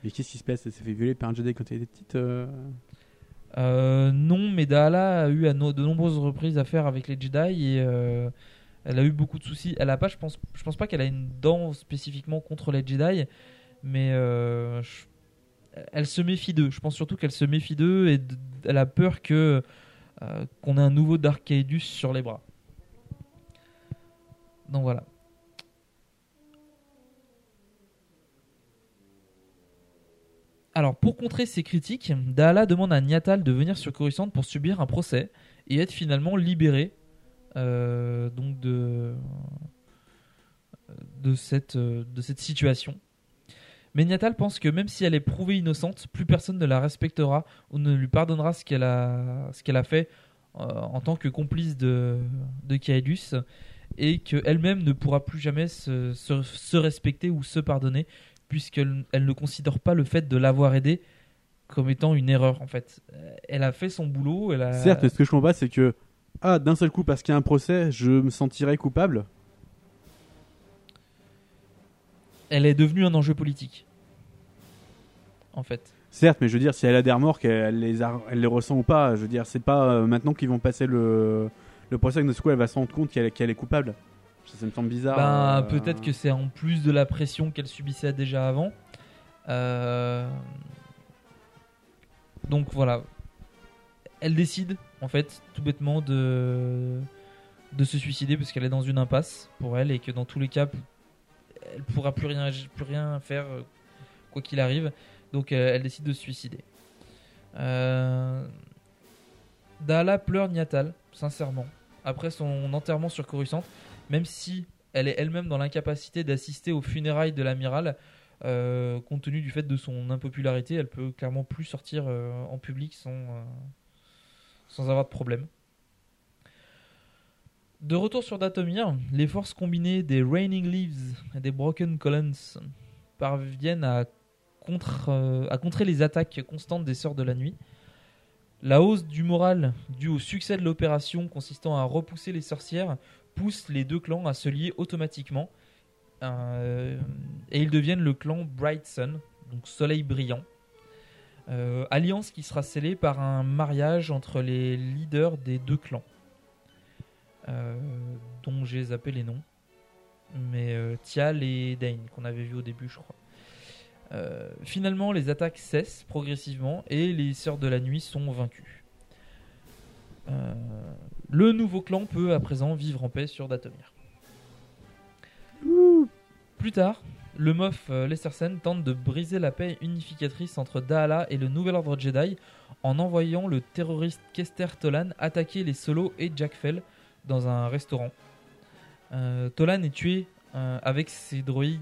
Mais qu'est-ce qui se passe? Elle s'est fait violer par un Jedi quand elle était petite euh, Euh, non, mais Dala a eu à no- de nombreuses reprises affaire avec les Jedi et elle a eu beaucoup de soucis. Elle a pas, je pense, je pense pas qu'elle a une dent spécifiquement contre les Jedi, mais euh, elle se méfie d'eux. Je pense surtout qu'elle se méfie d'eux et elle a peur que euh, qu'on ait un nouveau Darkaidus sur les bras. Donc voilà. Alors, pour contrer ces critiques, Daala demande à Niatal de venir sur Coruscant pour subir un procès et être finalement libéré donc de, de, cette, euh, de cette situation. Mais Niatal pense que même si elle est prouvée innocente, plus personne ne la respectera ou ne lui pardonnera ce qu'elle a, a fait euh, en tant que complice de, de et qu'elle-même ne pourra plus jamais se, se, respecter ou se pardonner puisqu'elle elle ne considère pas le fait de l'avoir aidé comme étant une erreur en fait. Euh, Elle a fait son boulot, elle a... Certes, ce que je comprends pas, c'est que, ah, d'un seul coup, parce qu'il y a un procès, je me sentirais coupable? elle est devenue un enjeu politique. En fait. Certes, mais je veux dire, si elle a des remords, elle les, a- elle les ressent ou pas, je veux dire, c'est pas euh, maintenant qu'ils vont passer le, le procès que de ce coup elle va se rendre compte qu'elle est coupable. Ça, ça me semble bizarre. Ben, euh, peut-être que c'est en plus de la pression qu'elle subissait déjà avant. Euh, Donc voilà. Elle décide, en fait, tout bêtement, de, de se suicider parce qu'elle est dans une impasse pour elle et que dans tous les cas, elle pourra plus rien, plus rien faire euh, quoi qu'il arrive. Donc euh, elle décide de se suicider. Euh... Dala pleure Niatal, sincèrement, après son enterrement sur Coruscant, même si elle est elle-même dans l'incapacité d'assister aux funérailles de l'amiral, euh, compte tenu du fait de son impopularité, elle peut clairement plus sortir en public sans, sans avoir de problème. De retour sur Datomir, les forces combinées des Raining Leaves et des Broken Columns parviennent euh, à contrer les attaques constantes des Sœurs de la Nuit. La hausse du moral due au succès de l'opération consistant à repousser les sorcières pousse les deux clans à se lier automatiquement euh, et ils deviennent le clan Bright Sun, donc Soleil brillant. Euh, alliance qui sera scellée par un mariage entre les leaders des deux clans, euh, dont j'ai zappé les noms, mais euh, Tial et Dane qu'on avait vu au début, je crois. Euh, finalement, les attaques cessent progressivement et les Sœurs de la Nuit sont vaincues. Le nouveau clan peut à présent vivre en paix sur Datomir. Plus tard, le Moff euh, Lestersen tente de briser la paix unificatrice entre Daala et le Nouvel Ordre Jedi en envoyant le terroriste Kester Tolan attaquer les Solos et Jack Fell dans un restaurant. Euh, Tolan est tué euh, avec ses droïdes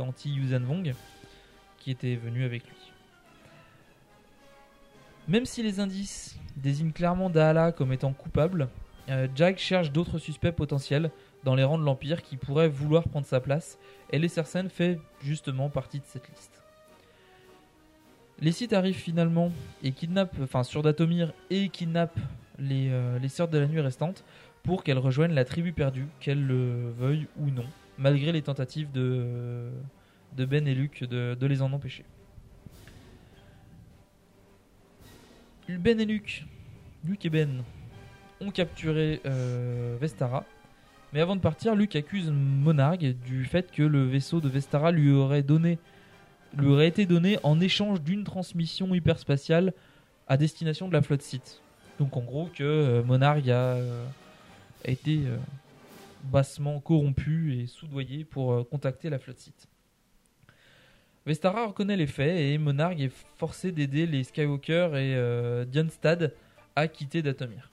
anti-Yuuzhan Vong qui étaient venus avec lui. Même si les indices désignent clairement Daala comme étant coupable, Jack cherche d'autres suspects potentiels dans les rangs de l'Empire qui pourraient vouloir prendre sa place, et Lessersen fait justement partie de cette liste. Les Sith arrivent finalement et kidnappent, enfin sur Datomir et kidnappent les, euh, les sœurs de la nuit restantes pour qu'elles rejoignent la tribu perdue, qu'elles le veuillent ou non, malgré les tentatives de, de Ben et Luke de, de les en empêcher. Ben et Luke, Luke et Ben, ont capturé euh, Vestara. Mais avant de partir, Luke accuse Monargue du fait que le vaisseau de Vestara lui aurait donné lui aurait été donné en échange d'une transmission hyperspatiale à destination de la flotte Sith. Donc en gros que euh, Monargue a, euh, été euh, bassement corrompu et soudoyé pour euh, contacter la flotte Sith. Vestara reconnaît les faits et Monargue est forcé d'aider les Skywalker et Dionstad à quitter Datomir.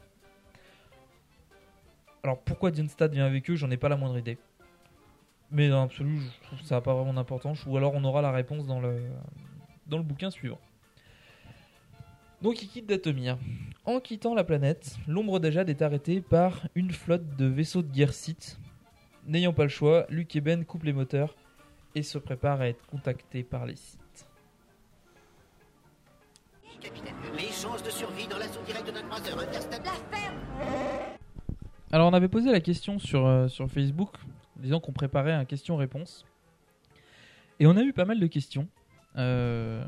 Alors pourquoi Dionstad vient avec eux, j'en ai pas la moindre idée. Mais dans l'absolu, je trouve que ça n'a pas vraiment d'importance, ou alors on aura la réponse dans le, dans le bouquin suivant. Donc il quitte Datomir. En quittant la planète, l'ombre d'Ajad est arrêtée par une flotte de vaisseaux de guerre Sith. N'ayant pas le choix, Luke et Ben coupent les moteurs et se préparent à être contactés par les Sith. Les chances de survie dans l'assaut direct de notre croiseur interstellaire. La ferme Alors on avait posé la question sur, euh, sur Facebook, disant qu'on préparait un question-réponse. Et on a eu pas mal de questions. Euh,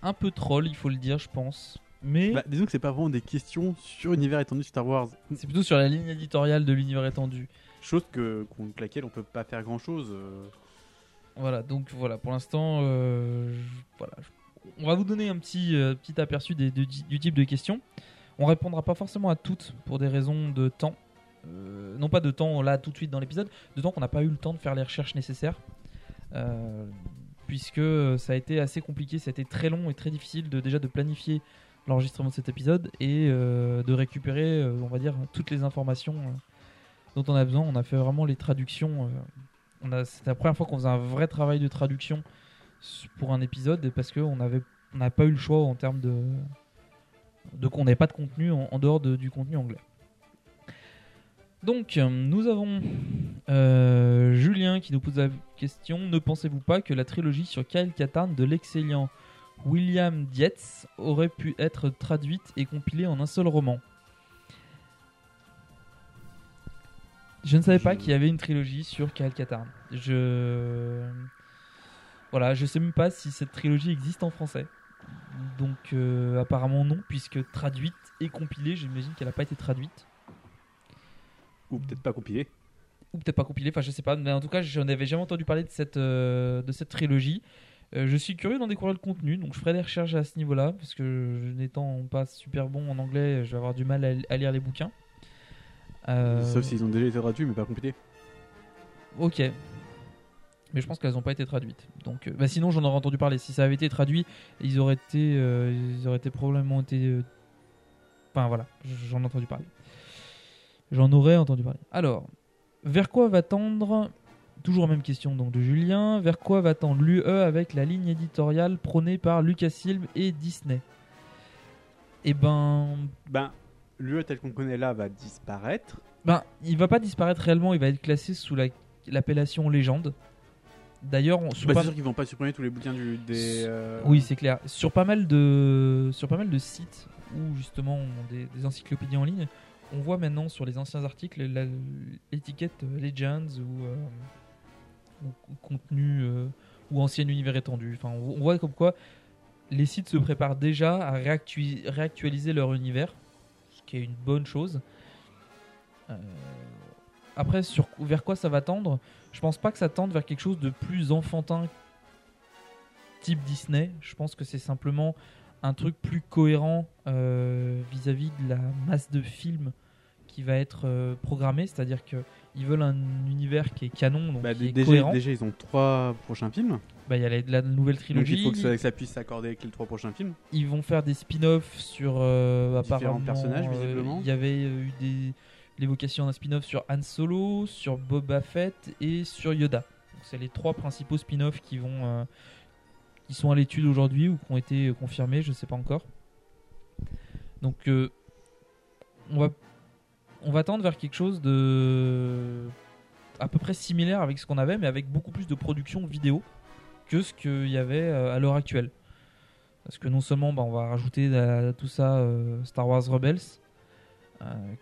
un peu troll, il faut le dire, je pense. Mais Bah, disons que c'est pas vraiment des questions sur l'univers étendu de Star Wars. c'est plutôt sur la ligne éditoriale de l'univers étendu. Chose que, contre laquelle on peut pas faire grand chose. Voilà, donc voilà, pour l'instant, euh, je- voilà, je- on va vous donner un petit, euh, petit aperçu des- du type de questions. On répondra pas forcément à toutes pour des raisons de temps. Euh, non pas de temps là tout de suite dans l'épisode, de temps qu'on n'a pas eu le temps de faire les recherches nécessaires. Euh, puisque ça a été assez compliqué, ça a été très long et très difficile de, déjà de planifier l'enregistrement de cet épisode et euh, de récupérer, on va dire, toutes les informations dont on a besoin. On a fait vraiment les traductions. c'était la première fois qu'on faisait un vrai travail de traduction pour un épisode parce qu'on on n'a pas eu le choix en termes de, de qu'on n'avait pas de contenu en, en dehors de- du contenu anglais. Donc, euh, nous avons euh, Julien qui nous pose la question Ne pensez-vous pas que la trilogie sur Kyle Katarn de l'excellent William Dietz aurait pu être traduite et compilée en un seul roman? Je ne savais pas qu'il y avait une trilogie sur Kyle Katarn. Je. Voilà, je sais même pas si cette trilogie existe en français. Donc, euh, apparemment non, puisque traduite et compilée, j'imagine qu'elle n'a pas été traduite. Ou peut-être pas compilée. Ou peut-être pas compilée, enfin je sais pas, mais en tout cas, je n'avais jamais entendu parler de cette, euh, de cette trilogie. Euh, je suis curieux d'en découvrir le contenu, donc je ferai des recherches à ce niveau-là, parce que je n'étant pas super bon en anglais, je vais avoir du mal à, à lire les bouquins. Sauf s'ils ont déjà été traduits, mais pas compilés. Ok. Mais je pense qu'elles n'ont pas été traduites. Donc, euh, bah sinon, j'en aurais entendu parler. Si ça avait été traduit, ils auraient été, euh, ils auraient été probablement été. euh, Enfin voilà, j'en ai entendu parler. J'en aurais entendu parler. Alors, vers quoi va tendre Toujours même question donc de Julien. Vers quoi va tendre l'UE avec la ligne éditoriale prônée par Lucasfilm et Disney? Eh ben, Ben, l'UE tel qu'on connaît là va disparaître. Ben, il va pas disparaître réellement, il va être classé sous la- l'appellation légende. D'ailleurs, on- sur Bah, pas- c'est sûr qu'ils vont pas supprimer tous les bouquins du, des. euh, oui, c'est clair. Sur pas mal de sur pas mal de sites ou justement des, des encyclopédies en ligne, on voit maintenant sur les anciens articles l'étiquette Legends ou, euh, ou- ou contenu euh, ou ancien univers étendu. Enfin, on on voit comme quoi les sites se préparent déjà à réactu- réactualiser leur univers, ce qui est une bonne chose. Après, sur, vers quoi ça va tendre? Je pense pas que ça tende vers quelque chose de plus enfantin type Disney. Je pense que c'est simplement un truc plus cohérent euh, vis-à-vis de la masse de films qui va être euh, programmé. C'est-à-dire que ils veulent un univers qui est canon, donc Bah, qui est déjà, cohérent. déjà, ils ont trois prochains films. Bah, il y a la, la nouvelle Donc trilogie. il faut que ça, que ça puisse s'accorder avec les trois prochains films. Ils vont faire des spin-offs sur euh, Différents personnages, visiblement. Il y avait eu des l'évocation d'un spin-off sur Han Solo, sur Boba Fett et sur Yoda. Donc, C'est les trois principaux spin-offs qui vont euh, qui sont à l'étude aujourd'hui ou qui ont été euh, confirmés, je sais pas encore. Donc euh, on va on va tendre vers quelque chose de à peu près similaire avec ce qu'on avait, mais avec beaucoup plus de production vidéo que ce qu'il y avait à l'heure actuelle. Parce que non seulement bah, on va rajouter à tout ça Star Wars Rebels,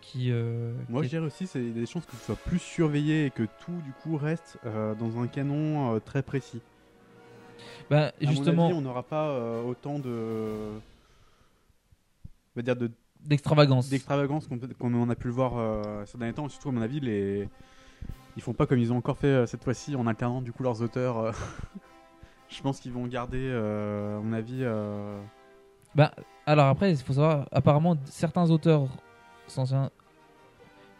qui, euh, Moi, qui je dirais aussi, c'est des chances que ce soit plus surveillé et que tout, du coup, reste euh, dans un canon euh, très précis. Bah, À mon justement- avis, on n'aura pas euh, autant de. On va dire de. D'extravagance. D'extravagance qu'on qu'on en a pu le voir euh, ces derniers temps. Surtout, à mon avis, les. Ils font pas comme ils ont encore fait euh, cette fois-ci en alternant du coup leurs auteurs. euh. Je pense qu'ils vont garder, euh, à mon avis. euh, Bah, alors après, il faut savoir, apparemment, certains auteurs anciens,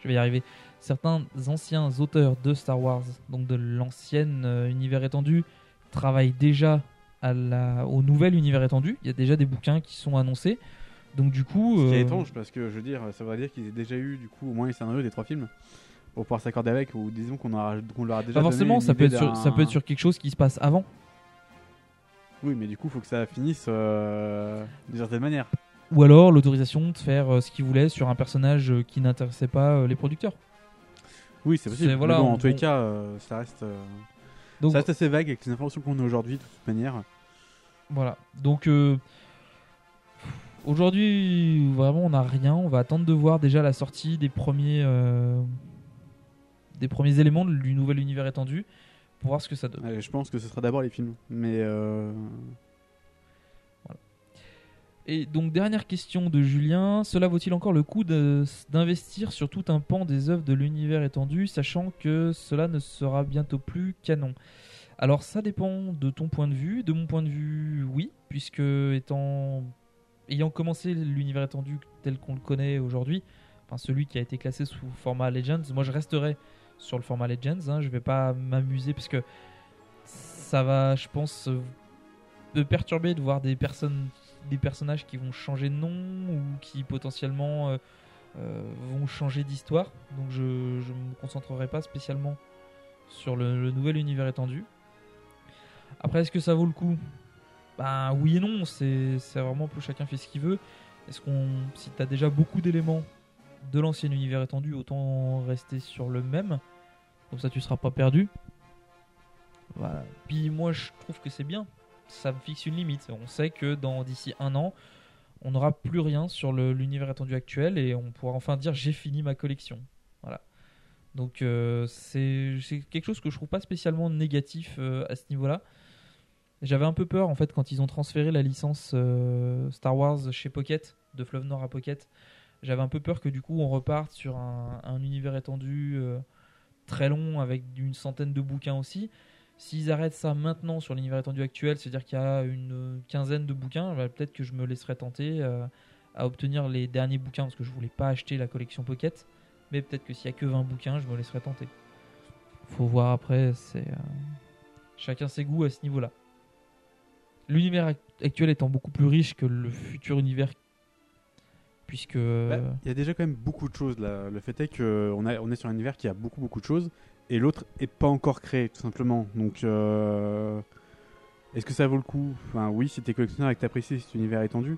je vais y arriver, certains anciens auteurs de Star Wars, donc de l'ancienne euh, univers étendu, travaillent déjà à la, au nouvel univers étendu. Il y a déjà des bouquins qui sont annoncés. Donc du coup, Ce qui est euh, étrange parce que je veux dire, ça veut dire qu'ils aient déjà eu du coup au moins les scénarios des trois films pour pouvoir s'accorder avec ou disons qu'on aura- qu'on leur a déjà pas forcément, donné ça peut, être sur, ça peut être sur quelque chose qui se passe avant. Oui, mais du coup, faut que ça finisse euh, d'une certaine manière. Ou alors l'autorisation de faire euh, ce qu'ils voulaient sur un personnage euh, qui n'intéressait pas euh, les producteurs. Oui, c'est possible. Voilà, bon, en on- tous les cas, euh, ça reste. euh, Donc- ça reste assez vague avec les informations qu'on a aujourd'hui de toute manière. Voilà. Donc euh, aujourd'hui, vraiment, on n'a rien. On va attendre de voir déjà la sortie des premiers des premiers éléments du nouvel univers étendu pour voir ce que ça donne. Je pense que ce sera d'abord les films, mais Et donc dernière question de Julien, cela vaut-il encore le coup d'investir sur tout un pan des œuvres de l'univers étendu, sachant que cela ne sera bientôt plus canon? Alors ça dépend de ton point de vue, de mon point de vue oui, puisque étant ayant commencé l'univers étendu tel qu'on le connaît aujourd'hui, enfin celui qui a été classé sous format Legends, moi je resterai sur le format Legends, hein, je vais pas m'amuser parce que ça va, je pense, euh, me perturber de voir des personnes, des personnages qui vont changer de nom ou qui potentiellement euh, euh, vont changer d'histoire. Donc je, je me concentrerai pas spécialement sur le, nouvel univers étendu. Après, est-ce que ça vaut le coup? Ben oui et non. C'est vraiment plus chacun fait ce qu'il veut. Est-ce qu'on, si t'as déjà beaucoup d'éléments de l'ancien univers étendu, autant rester sur le même? Comme ça, tu seras pas perdu. Voilà. Puis moi, je trouve que c'est bien. Ça me fixe une limite. On sait que dans d'ici un an, on n'aura plus rien sur l'univers étendu actuel et on pourra enfin dire j'ai fini ma collection. Voilà. Donc euh, c'est quelque chose que je trouve pas spécialement négatif euh, à ce niveau-là. J'avais un peu peur en fait quand ils ont transféré la licence euh, Star Wars chez Pocket, de Fleuve Nord à Pocket. J'avais un peu peur que du coup on reparte sur un, un univers étendu très long avec une centaine de bouquins aussi. S'ils arrêtent ça maintenant sur l'univers étendu actuel, c'est-à-dire qu'il y a une quinzaine de bouquins, bah, peut-être que je me laisserai tenter euh, à obtenir les derniers bouquins parce que je voulais pas acheter la collection Pocket. Mais peut-être que s'il y a que 20 bouquins, je me laisserai tenter. Faut voir après, c'est euh, chacun ses goûts à ce niveau-là. L'univers act- actuel étant beaucoup plus riche que le futur univers, puisque Bah, Il y a déjà quand même beaucoup de choses là. Le fait est qu'on on est sur un univers qui a beaucoup beaucoup de choses et l'autre est pas encore créé tout simplement. Donc euh, est-ce que ça vaut le coup? Enfin oui, si t'es collectionneur et que t'apprécies cet univers étendu.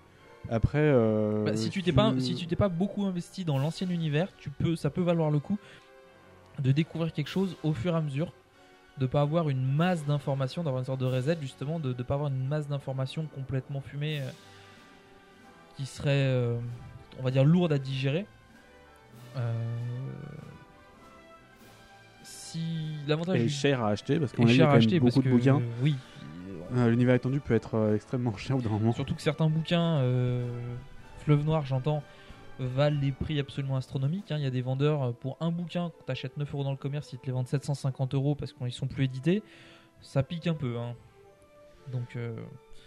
Après, euh, Bah, si tu t'es pas si tu t'es pas beaucoup investi dans l'ancien univers, tu peux ça peut valoir le coup de découvrir quelque chose au fur et à mesure, de pas avoir une masse d'informations, d'avoir une sorte de reset justement, de ne pas avoir une masse d'informations complètement fumée euh, qui serait on va dire lourde à digérer. Euh, si l'avantage du- cher à acheter parce qu'on a cher quand acheter beaucoup de bouquins. oui. Euh, L'univers étendu peut être euh, extrêmement cher au bout d'un moment. Surtout que certains bouquins, euh, Fleuve Noir, j'entends, valent des prix absolument astronomiques. hein. Il y a des vendeurs pour un bouquin, tu achètes 9 euros dans le commerce, ils te les vendent 750 euros parce qu'ils sont plus édités. Ça pique un peu. hein. Donc, euh,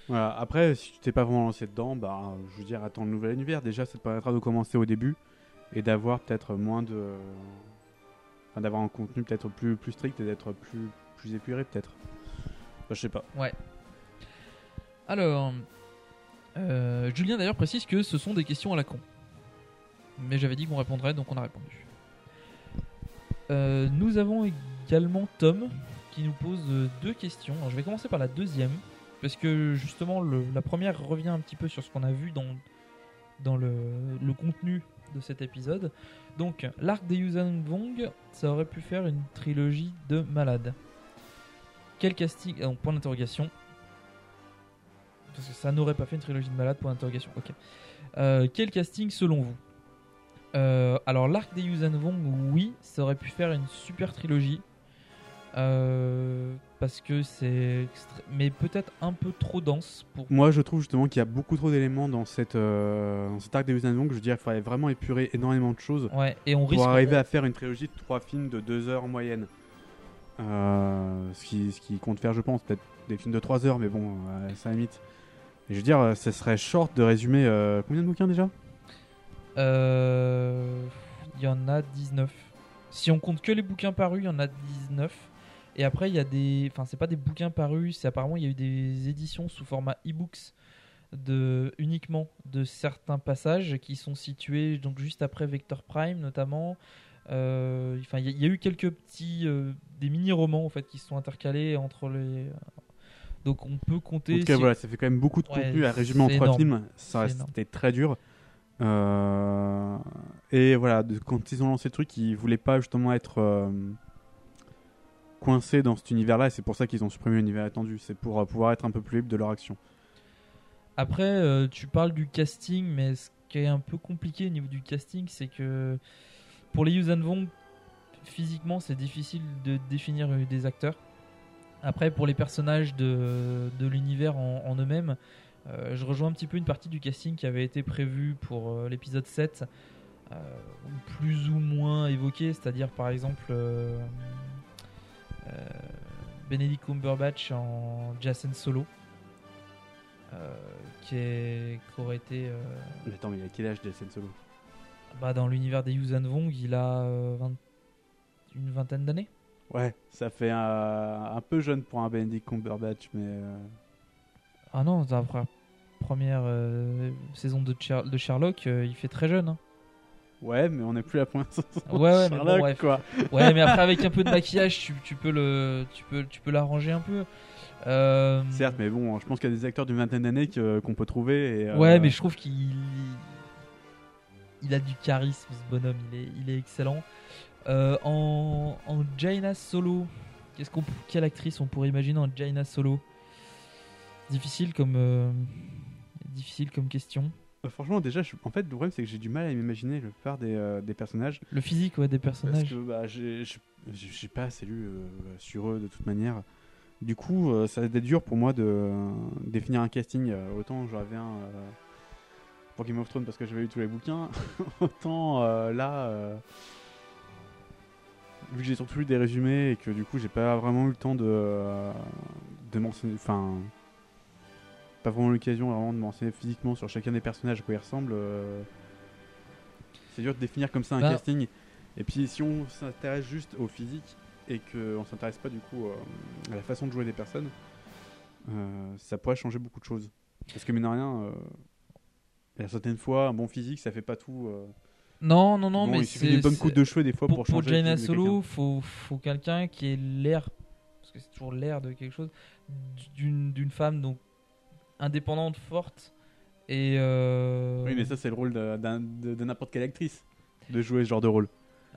Voilà. Après, si tu t'es pas vraiment lancé dedans, bah, je veux dire, attends le nouvel univers. Déjà, ça te permettra de commencer au début et d'avoir peut-être moins de. Enfin, d'avoir un contenu peut-être plus, plus strict et d'être plus, plus épuré, peut-être. Je sais pas. ouais. Alors, euh, Julien d'ailleurs précise que ce sont des questions à la con. Mais j'avais dit qu'on répondrait, donc on a répondu. Euh, nous avons également Tom qui nous pose euh, deux questions. Alors, je vais commencer par la deuxième, parce que justement le- la première revient un petit peu sur ce qu'on a vu dans, dans le, le contenu de cet épisode. Donc, l'arc des Yuuzhan Vong, ça aurait pu faire une trilogie de malades. Quel casting? Ah, Point d'interrogation. Parce que ça n'aurait pas fait une trilogie de malades, point d'interrogation. Ok. Euh, quel casting selon vous? Euh, Alors, l'arc des Yuuzhan Vong, oui, ça aurait pu faire une super trilogie. Euh, parce que c'est. Mais peut-être un peu trop dense pour. Moi, je trouve justement qu'il y a beaucoup trop d'éléments dans, cette, euh, dans cet arc des Usain que je veux dire, il faudrait vraiment épurer énormément de choses Ouais, et on pour risque- arriver à faire une trilogie de trois films de deux heures en moyenne. Euh, ce, qui, ce qui compte faire, je pense, peut-être des films de trois heures, mais bon, à sa limite. Et je veux dire, euh, ça serait short de résumer euh, combien de bouquins déjà? Euh, Il y en a 19. Si on compte que les bouquins parus, il y en a 19. Et après, il y a des. Enfin, c'est pas des bouquins parus, c'est apparemment, il y a eu des éditions sous format e-books de, uniquement de certains passages qui sont situés donc juste après Vector Prime, notamment. Euh, Enfin, il y, a- il y a eu quelques petits. euh, des mini-romans, en fait, qui se sont intercalés entre les. Donc, on peut compter. En tout cas, si- voilà, ça fait quand même beaucoup de Ouais, contenu à résumer en trois énorme. films. Ça c'était très dur. Euh, et voilà, quand ils ont lancé le truc, ils voulaient pas justement être coincés dans cet univers-là. Et c'est pour ça qu'ils ont supprimé l'univers étendu. C'est pour euh, pouvoir être un peu plus libre de leur action. Après, euh, tu parles du casting, mais ce qui est un peu compliqué au niveau du casting, c'est que pour les Yuuzhan physiquement, c'est difficile de définir euh, des acteurs. Après, pour les personnages de, l'univers en, eux-mêmes, je rejoins un petit peu une partie du casting qui avait été prévu pour l'épisode 7, euh, plus ou moins évoqué, c'est-à-dire par exemple Benedict Cumberbatch en Jason Solo. euh, qui, est, qui aurait été euh, Mais attends, mais il a quel âge Jason Solo? Bah, dans l'univers des Yuuzhan Vong, il a euh, 20 une vingtaine d'années. Ouais, ça fait un, un peu jeune pour un Benedict Cumberbatch, mais. euh, Ah non, dans la pre- première saison de, de Sherlock, il fait très jeune. hein. Ouais, mais on n'est plus à point. Ouais, ouais, mais bon, Sherlock, bref. quoi. Ouais, mais après avec un peu de maquillage, tu, tu peux le, tu peux, tu peux l'arranger un peu. Euh, Certes, mais bon, je pense qu'il y a des acteurs d'une vingtaine d'années qu'on peut trouver. Et, euh, Ouais, mais je trouve qu'il, il a du charisme, ce bonhomme. Il est, il est excellent. Euh, en, en Jaina Solo, qu'est-ce qu'on, quelle actrice on pourrait imaginer en Jaina Solo? Difficile comme, difficile comme question. Euh, franchement, déjà, je- en fait, le problème, c'est que j'ai du mal à m'imaginer le plupart des, euh, des personnages. Le physique, ouais, des Parce personnages. que bah, j'ai pas assez lu euh, sur eux de toute manière. Du coup, euh, ça va être dur pour moi de définir un casting. Autant j'en avais un pour Game of Thrones parce que j'avais lu tous les bouquins, autant là, euh, vu que j'ai surtout lu des résumés et que du coup j'ai pas vraiment eu le temps de, de m'enseigner, enfin, pas vraiment l'occasion vraiment de m'enseigner physiquement sur chacun des personnages à quoi ils ressemblent. euh, c'est dur de définir comme ça un Bah. casting. Et puis si on s'intéresse juste au physique et qu'on s'intéresse pas du coup euh, à la façon de jouer des personnes, euh, ça pourrait changer beaucoup de choses. Parce que mine de rien, il y a certaines fois, un bon physique, ça fait pas tout. Non, non, non, Bon, mais il suffit c'est- d'une bonne coupe de cheveux des fois pour, pour changer le Jaina Solo, faut, faut quelqu'un qui ait l'air, parce que c'est toujours l'air de quelque chose, d'une d'une femme donc indépendante, forte et. euh, Oui, mais ça, c'est le rôle de, de- de n'importe quelle actrice de jouer ce genre de rôle.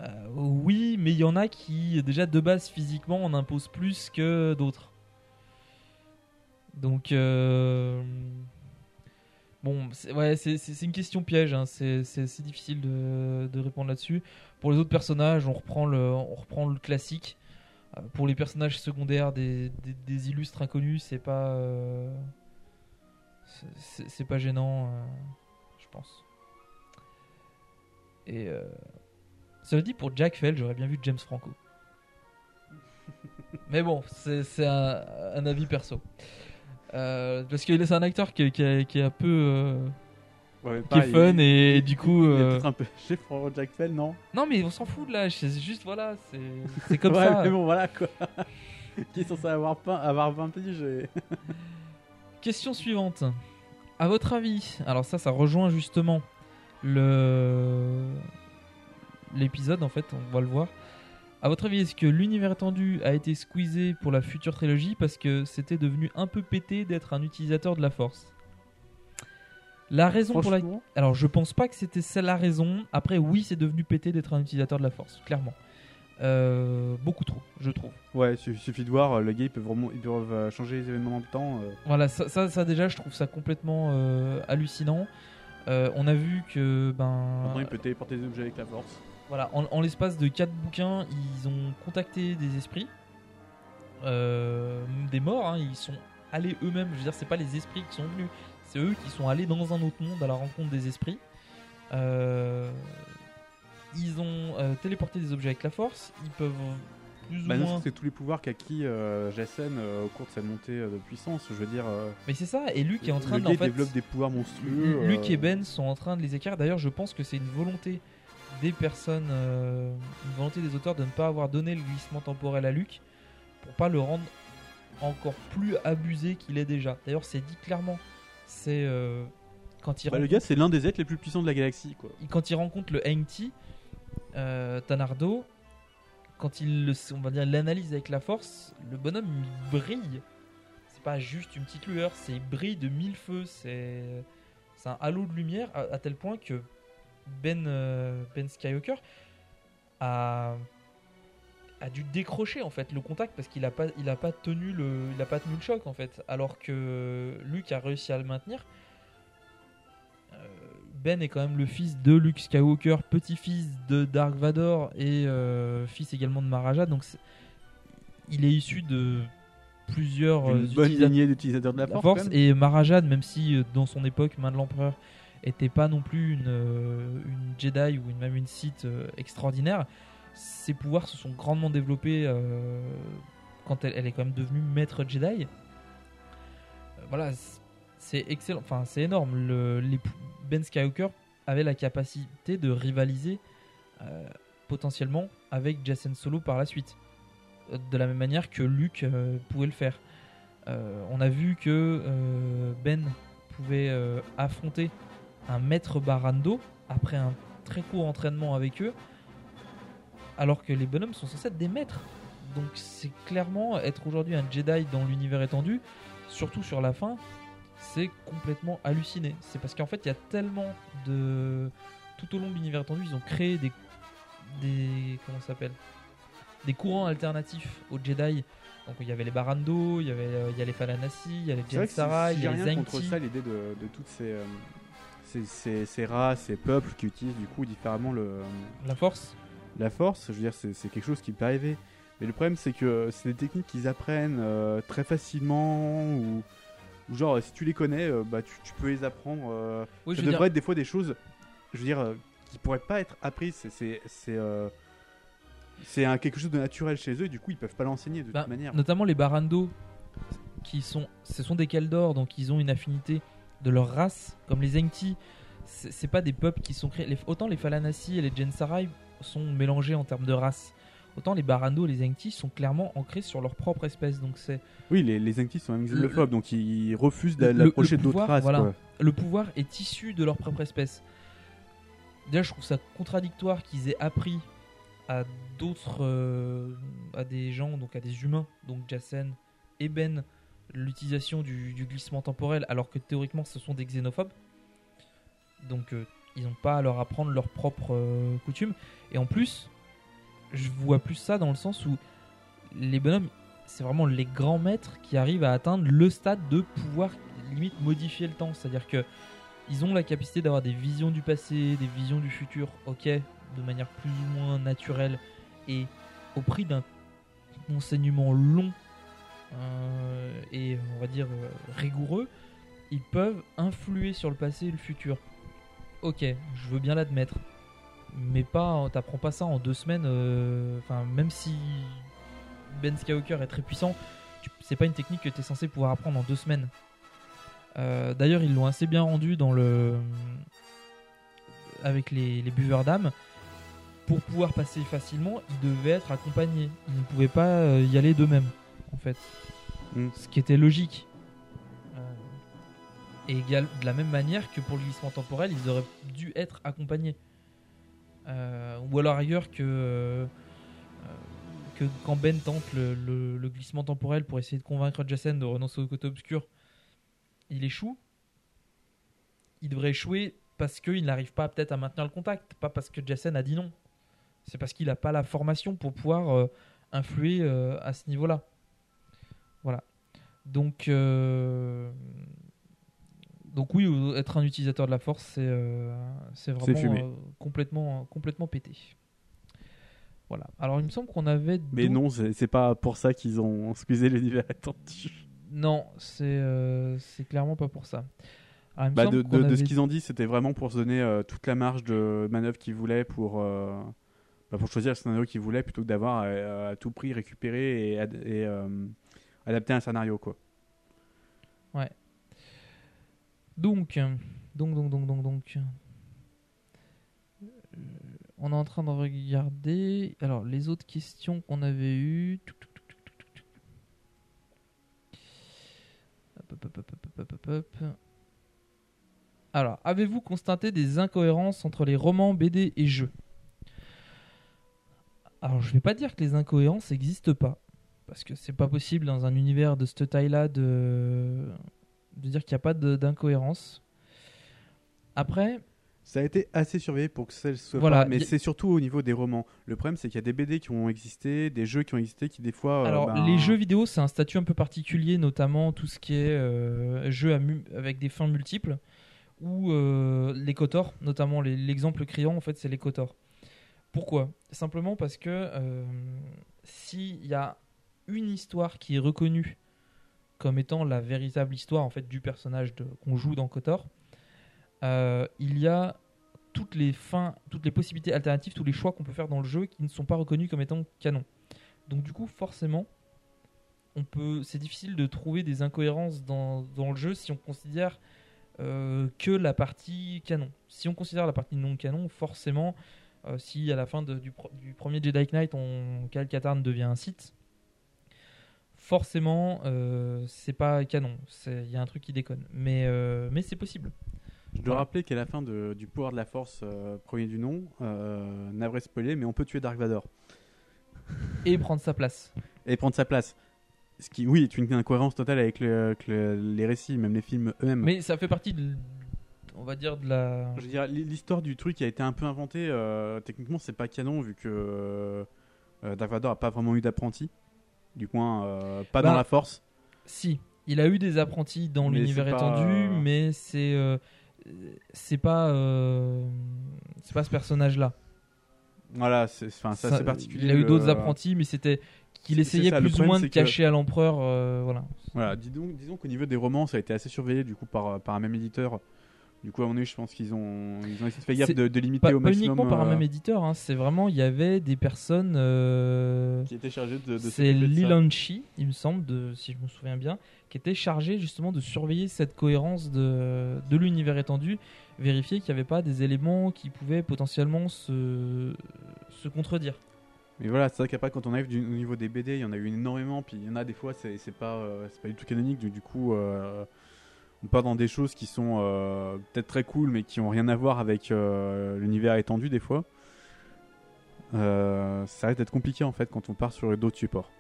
Euh, oui, mais il y en a qui, déjà de base physiquement, en imposent plus que d'autres. Donc, euh, bon, c'est- ouais, une question piège. hein. C'est difficile de, de répondre là-dessus. Pour les autres personnages, on reprend le, on reprend le classique. Pour les personnages secondaires des, des- des illustres inconnus, c'est pas, c'est- pas gênant, euh, je pense. Et euh, cela dit, pour Jack Fell, j'aurais bien vu James Franco. Mais bon, c'est un, un avis perso. Euh, parce que c'est un acteur qui, qui est- qui est un peu. euh, Ouais, qui est fun il- et, il- du coup. il a euh, peut-être un peu chez Jack Fell, non? Non, mais on s'en fout de là. C'est juste, voilà, c'est c'est comme Ouais, ça. mais bon, voilà quoi. qui est censé avoir, avoir 20 piges et... Question suivante. À votre avis, alors ça, ça rejoint justement le l'épisode en fait, on va le voir. À votre avis, est-ce que l'univers étendu a été squeezé pour la future trilogie parce que c'était devenu un peu pété d'être un utilisateur de la Force? La raison pour laquelle, alors je pense pas que c'était celle la raison. Après, oui, c'est devenu pété d'être un utilisateur de la Force, clairement. Euh, beaucoup trop, je trouve. Ouais, il suffit de voir, euh, le gars, ils peuvent, vraiment, ils peuvent euh, changer les événements dans le temps. euh. Voilà, ça, ça, ça, déjà, je trouve ça complètement euh, hallucinant. Euh, on a vu que ben Maintenant, il peut téléporter des objets avec la force. voilà, en, en l'espace de 4 bouquins, ils ont contacté des esprits, euh, des morts. hein, ils sont allés eux-mêmes. Je veux dire, c'est pas les esprits qui sont venus, c'est eux qui sont allés dans un autre monde à la rencontre des esprits. Euh, ils ont euh, téléporté des objets avec la force. Ils peuvent plus Bah ou non, moins. c'est tous les pouvoirs qu'acquis euh, Jacen euh, au cours de sa montée de puissance. Je veux dire. Mais c'est ça, et Luke est en train le de en fait, développe des pouvoirs monstrueux. Luke et Ben sont en train de les écarter. D'ailleurs, je pense que c'est une volonté des personnes, une volonté des auteurs de ne pas avoir donné le glissement temporel à Luke pour pas le rendre encore plus abusé qu'il est déjà. D'ailleurs, c'est dit clairement. C'est euh, quand il Bah, le rencontre- gars, c'est l'un des êtres les plus puissants de la galaxie, quoi. quand il rencontre le Hengti, euh, quand il va dire l'analyse avec la force, le bonhomme il brille. C'est pas juste une petite lueur, c'est il brille de mille feux. C'est un halo de lumière à, tel point que Ben euh, Ben Skywalker a dû décrocher en fait le contact parce qu'il a pas il a pas tenu le il a pas tenu le choc en fait alors que Luke a réussi à le maintenir Ben est quand même le fils de Luke Skywalker, petit-fils de Dark Vador et euh, fils également de Maharaja. Donc il est issu de plusieurs Une euh, bonne utilisa- lignée d'utilisateurs de la Force. Et Maharaja, même si euh, dans son époque, main de l'empereur était pas non plus une, une Jedi ou une, même une Sith extraordinaire, ses pouvoirs se sont grandement développés euh, quand elle, elle est quand même devenue maître Jedi. Euh, voilà, c'est excellent, c'est énorme. Le, ben Skywalker avait la capacité de rivaliser euh, potentiellement avec Jacen Solo par la suite, Euh, de la même manière que Luke euh, pouvait le faire. On a vu que Ben pouvait affronter un maître Barando après un très court entraînement avec eux, alors que les bonhommes sont censés être des maîtres. Donc c'est clairement être aujourd'hui un Jedi dans l'univers étendu, surtout sur la fin, c'est complètement halluciné. C'est parce qu'en fait il y a tellement de tout au long de l'univers étendu, ils ont créé des des comment ça s'appelle? Des courants alternatifs aux Jedi. Donc il y avait les Barando, il y avait euh, il y a les Falanasi, il y a les si- il y a les rien contre ça, l'idée de, de toutes ces, euh, ces, ces- ces races, ces peuples qui utilisent du coup différemment le, La force la force, je veux dire, c'est c'est quelque chose qui peut arriver. Mais le problème, c'est que c'est des techniques qu'ils apprennent euh, très facilement ou, ou genre, si tu les connais, euh, bah, tu, tu peux les apprendre. euh, Oui, ça devrait dire- être des fois des choses, je veux dire, euh, qui pourraient pas être apprises. C'est- C'est quelque chose de naturel chez eux et du coup, ils peuvent pas l'enseigner de Bah, toute manière. Notamment les Barando, qui sont, ce sont des Keldor, donc ils ont une affinité de leur race, comme les Zengti. C'est c'est pas des peuples qui sont créés. les- autant les Falanasi et les Gensarai sont mélangés en termes de race. Autant les Barando et les Zengti sont clairement ancrés sur leur propre espèce. Donc c'est Oui, les, les Zengti sont xénophobes, donc ils refusent d'approcher d'autres races. voilà. quoi. Le pouvoir est issu de leur propre espèce. Déjà, je trouve ça contradictoire qu'ils aient appris à d'autres, euh, à des gens, donc à des humains, donc Jacen et Ben, l'utilisation du, du glissement temporel, alors que théoriquement ce sont des xénophobes. Donc euh, ils n'ont pas à leur apprendre leurs propres euh, coutumes. Et en plus, je vois plus ça dans le sens où les bonhommes, c'est vraiment les grands maîtres qui arrivent à atteindre le stade de pouvoir limite modifier le temps. C'est-à-dire que ils ont la capacité d'avoir des visions du passé, des visions du futur, ok, de manière plus ou moins naturelle et au prix d'un enseignement long euh, et on va dire euh, rigoureux, ils peuvent influer sur le passé et le futur. Ok, je veux bien l'admettre, mais pas, t'apprends pas ça en deux semaines. euh, Enfin, même si Ben Skywalker est très puissant, c'est pas une technique que tu es censé pouvoir apprendre en deux semaines. Euh, D'ailleurs, ils l'ont assez bien rendu dans le avec les, les buveurs d'âme. Pour pouvoir passer facilement, ils devaient être accompagnés. Ils ne pouvaient pas euh, y aller d'eux-mêmes, en fait. Mm. Ce qui était logique. Et de la même manière que pour le glissement temporel, ils auraient dû être accompagnés. Euh, ou alors ailleurs que, euh, quand Ben tente le, glissement temporel pour essayer de convaincre Jacen de renoncer au côté obscur, il échoue. Il devrait échouer parce qu'il n'arrive pas peut-être à maintenir le contact, pas parce que Jacen a dit non. C'est parce qu'il n'a pas la formation pour pouvoir euh, influer à ce niveau-là. Voilà. Donc, donc oui, euh, être un utilisateur de la force, c'est euh, vraiment euh, complètement, complètement pété. Voilà. Alors il me semble qu'on avait. Mais non, c'est pas pour ça qu'ils ont squeezé l'univers attendu. Non, c'est euh, clairement pas pour ça. Alors, Bah, de, de- de ce qu'ils ont dit, c'était vraiment pour se donner euh, toute la marge de manœuvre qu'ils voulaient pour, bah, pour choisir le scénario qu'ils voulaient plutôt que d'avoir à, à tout prix récupéré et, ad- et, adapter un scénario. Quoi. Ouais. Donc, donc, donc, donc, donc, donc. Euh, On est en train de regarder. Alors, les autres questions qu'on avait eues. Hop, hop, hop, hop, hop, hop, hop. Alors, avez-vous constaté des incohérences entre les romans, BD et jeux? Alors, je vais pas dire que les incohérences n'existent pas. Parce que c'est pas possible dans un univers de cette taille-là de, de dire qu'il n'y a pas d'incohérence. Après, Ça a été assez surveillé pour que ça le soit Voilà, pas, mais y- c'est surtout au niveau des romans. Le problème, c'est qu'il y a des BD qui ont existé, des jeux qui ont existé, qui des fois. euh, alors ben, les jeux vidéo, c'est un statut un peu particulier, notamment tout ce qui est euh, jeux avec des fins multiples, ou euh, les KOTOR, notamment l'exemple criant, en fait, c'est les KOTOR. Pourquoi? Simplement parce que euh, s'il y a une histoire qui est reconnue comme étant la véritable histoire en fait du personnage qu'on joue dans KOTOR, euh, il y a toutes les fins, toutes les possibilités alternatives, tous les choix qu'on peut faire dans le jeu qui ne sont pas reconnus comme étant canon. Donc du coup, forcément, on peut, c'est difficile de trouver des incohérences dans, le jeu si on considère euh, que la partie canon. Si on considère la partie non canon, forcément, euh, si à la fin du, premier Jedi Knight, on, Cal devient un site, forcément, euh, c'est pas canon. Il y a un truc qui déconne. Mais, euh, mais c'est possible. Je dois rappeler qu'à la fin de- du pouvoir de la force, euh, premier du nom, navré spoiler, mais on peut tuer Dark Vador. Et prendre sa place. Et prendre sa place. Ce qui, oui, est une incohérence totale avec, le- avec le- les récits, même les films eux-mêmes. Mais ça fait partie de. on va dire de la. Je veux dire, l'histoire du truc qui a été un peu inventée, euh, techniquement, c'est pas canon vu que euh, Dark Vador a pas vraiment eu d'apprenti. Du moins, euh, pas Bah, dans la force. Si, il a eu des apprentis dans l'univers pas, étendu, euh, mais c'est euh, c'est pas euh, c'est pas ce personnage-là. Voilà, c'est Ça- assez particulier. Il a eu d'autres apprentis, mais c'était qu'il essayait ça, plus ou moins de que- cacher à l'empereur. voilà. Voilà, disons, disons qu'au niveau des romans, ça a été assez surveillé du coup par, par un même éditeur. Du coup, à mon avis, je pense qu'ils ont, ils ont essayé de faire gaffe C'est de, de limiter pas, au pas maximum. uniquement par un euh, même éditeur, hein, c'est vraiment il y avait des personnes. euh, Qui étaient chargées de- de c'est. Lilanchi, il me semble, de, si je me souviens bien, qui était chargé justement de surveiller cette cohérence de, de l'univers étendu, vérifier qu'il n'y avait pas des éléments qui pouvaient potentiellement se, se contredire. Mais voilà, c'est vrai qu'après, quand on arrive du, au niveau des BD, il y en a eu énormément, puis il y en a des fois, c'est c'est pas, euh, c'est pas du tout canonique, du, du coup, euh, on part dans des choses qui sont euh, peut-être très cool, mais qui ont rien à voir avec euh, l'univers étendu, des fois. Euh, ça risque d'être compliqué, en fait, quand on part sur d'autres supports.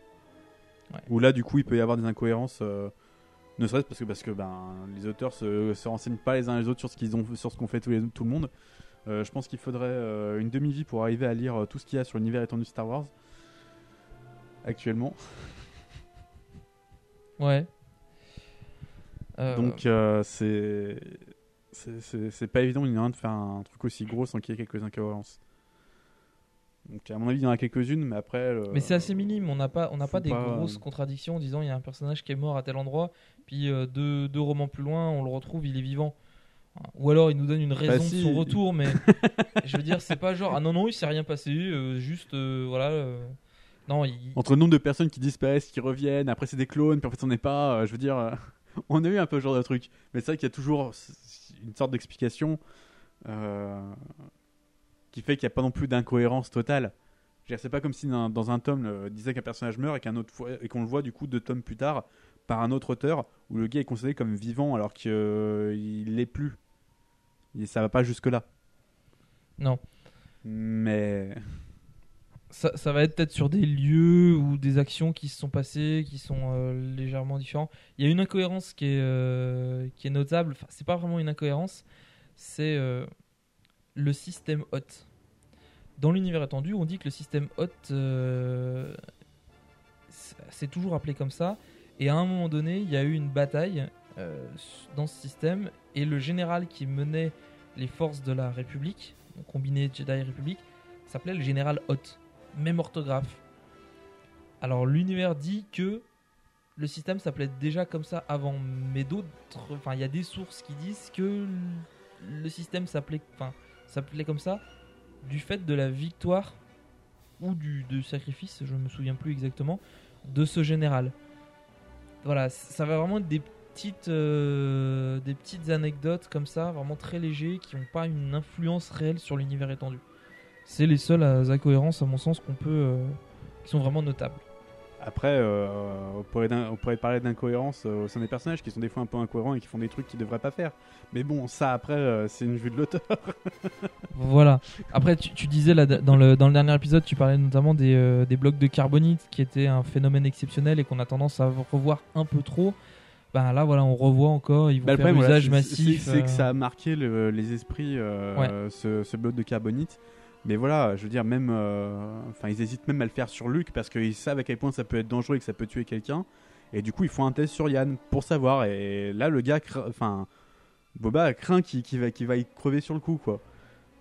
Ouais. Où là, du coup, il peut y avoir des incohérences, ne serait-ce parce que, parce que ben, les auteurs se, se renseignent pas les uns les autres sur ce qu'ils ont, sur ce qu'on fait les- tout le monde. Je pense qu'il faudrait une demi-vie pour arriver à lire tout ce qu'il y a sur l'univers étendu de Star Wars. Actuellement. Ouais. Euh, Donc euh, c'est c'est- pas évident il y en a un de faire un truc aussi gros sans qu'il y ait quelques incohérences. Donc à mon avis il y en a quelques-unes mais après euh, Mais c'est assez minime, on n'a pas, on n'a pas des pas, grosses euh, contradictions en disant il y a un personnage qui est mort à tel endroit, puis euh, deux, deux romans plus loin, on le retrouve, il est vivant. Ou alors il nous donne une raison Bah, si. de son retour, mais je veux dire, c'est pas genre ah non, non, il s'est rien passé, euh, juste euh, voilà. euh, non, il, entre le nombre de personnes qui disparaissent, qui reviennent, après c'est des clones, puis en fait on n'est pas, euh, je veux dire, euh, on a eu un peu ce genre de truc. Mais c'est vrai qu'il y a toujours une sorte d'explication euh, qui fait qu'il n'y a pas non plus d'incohérence totale. C'est pas comme si dans, dans un tome euh, disait qu'un personnage meurt et qu'un autre fois- et qu'on le voit du coup deux tomes plus tard par un autre auteur où le gars est considéré comme vivant alors qu'il l'est plus. Et ça va pas jusque là. Non. Mais ça, va être peut-être sur des lieux ou des actions qui se sont passées, qui sont euh, légèrement différents. Il y a une incohérence qui est, euh, qui est notable. Enfin, c'est pas vraiment une incohérence, c'est euh, le système hot. Dans l'univers étendu, on dit que le système hot, c'est- toujours appelé comme ça. Et à un moment donné, il y a eu une bataille dans ce système, et le général qui menait les forces de la République, combiné Jedi République, s'appelait le général Hot. Même orthographe. Alors l'univers dit que le système s'appelait déjà comme ça avant, mais d'autres, enfin il y a des sources qui disent que le système s'appelait, s'appelait comme ça du fait de la victoire ou du sacrifice, je me souviens plus exactement, de ce général. Voilà, ça va vraiment être des petites, euh, des petites anecdotes comme ça, vraiment très légers, qui n'ont pas une influence réelle sur l'univers étendu. C'est les seules euh, incohérences, à mon sens, qu'on peut, euh, qui sont vraiment notables. Après, euh, on, pourrait on pourrait parler d'incohérence euh, au sein des personnages qui sont des fois un peu incohérents et qui font des trucs qu'ils devraient pas faire. Mais bon, ça après, euh, c'est une vue de l'auteur. Voilà. Après, tu, tu disais là, dans, le, dans le dernier épisode, tu parlais notamment des, euh, des blocs de carbonite qui étaient un phénomène exceptionnel et qu'on a tendance à revoir un peu trop. Ben là, voilà, on revoit encore. Ils vont Bah, le faire problème, usage c'est- massif. c'est que ça a marqué le- les esprits, Ouais. ce, ce bloc de carbonite. Mais voilà, je veux dire, même. euh, Enfin, ils hésitent même à le faire sur Luke parce qu'ils savent à quel point ça peut être dangereux et que ça peut tuer quelqu'un. Et du coup, ils font un test sur Yann pour savoir. Et là, le gars. Enfin. Boba craint qu'il va, va y crever sur le coup, quoi.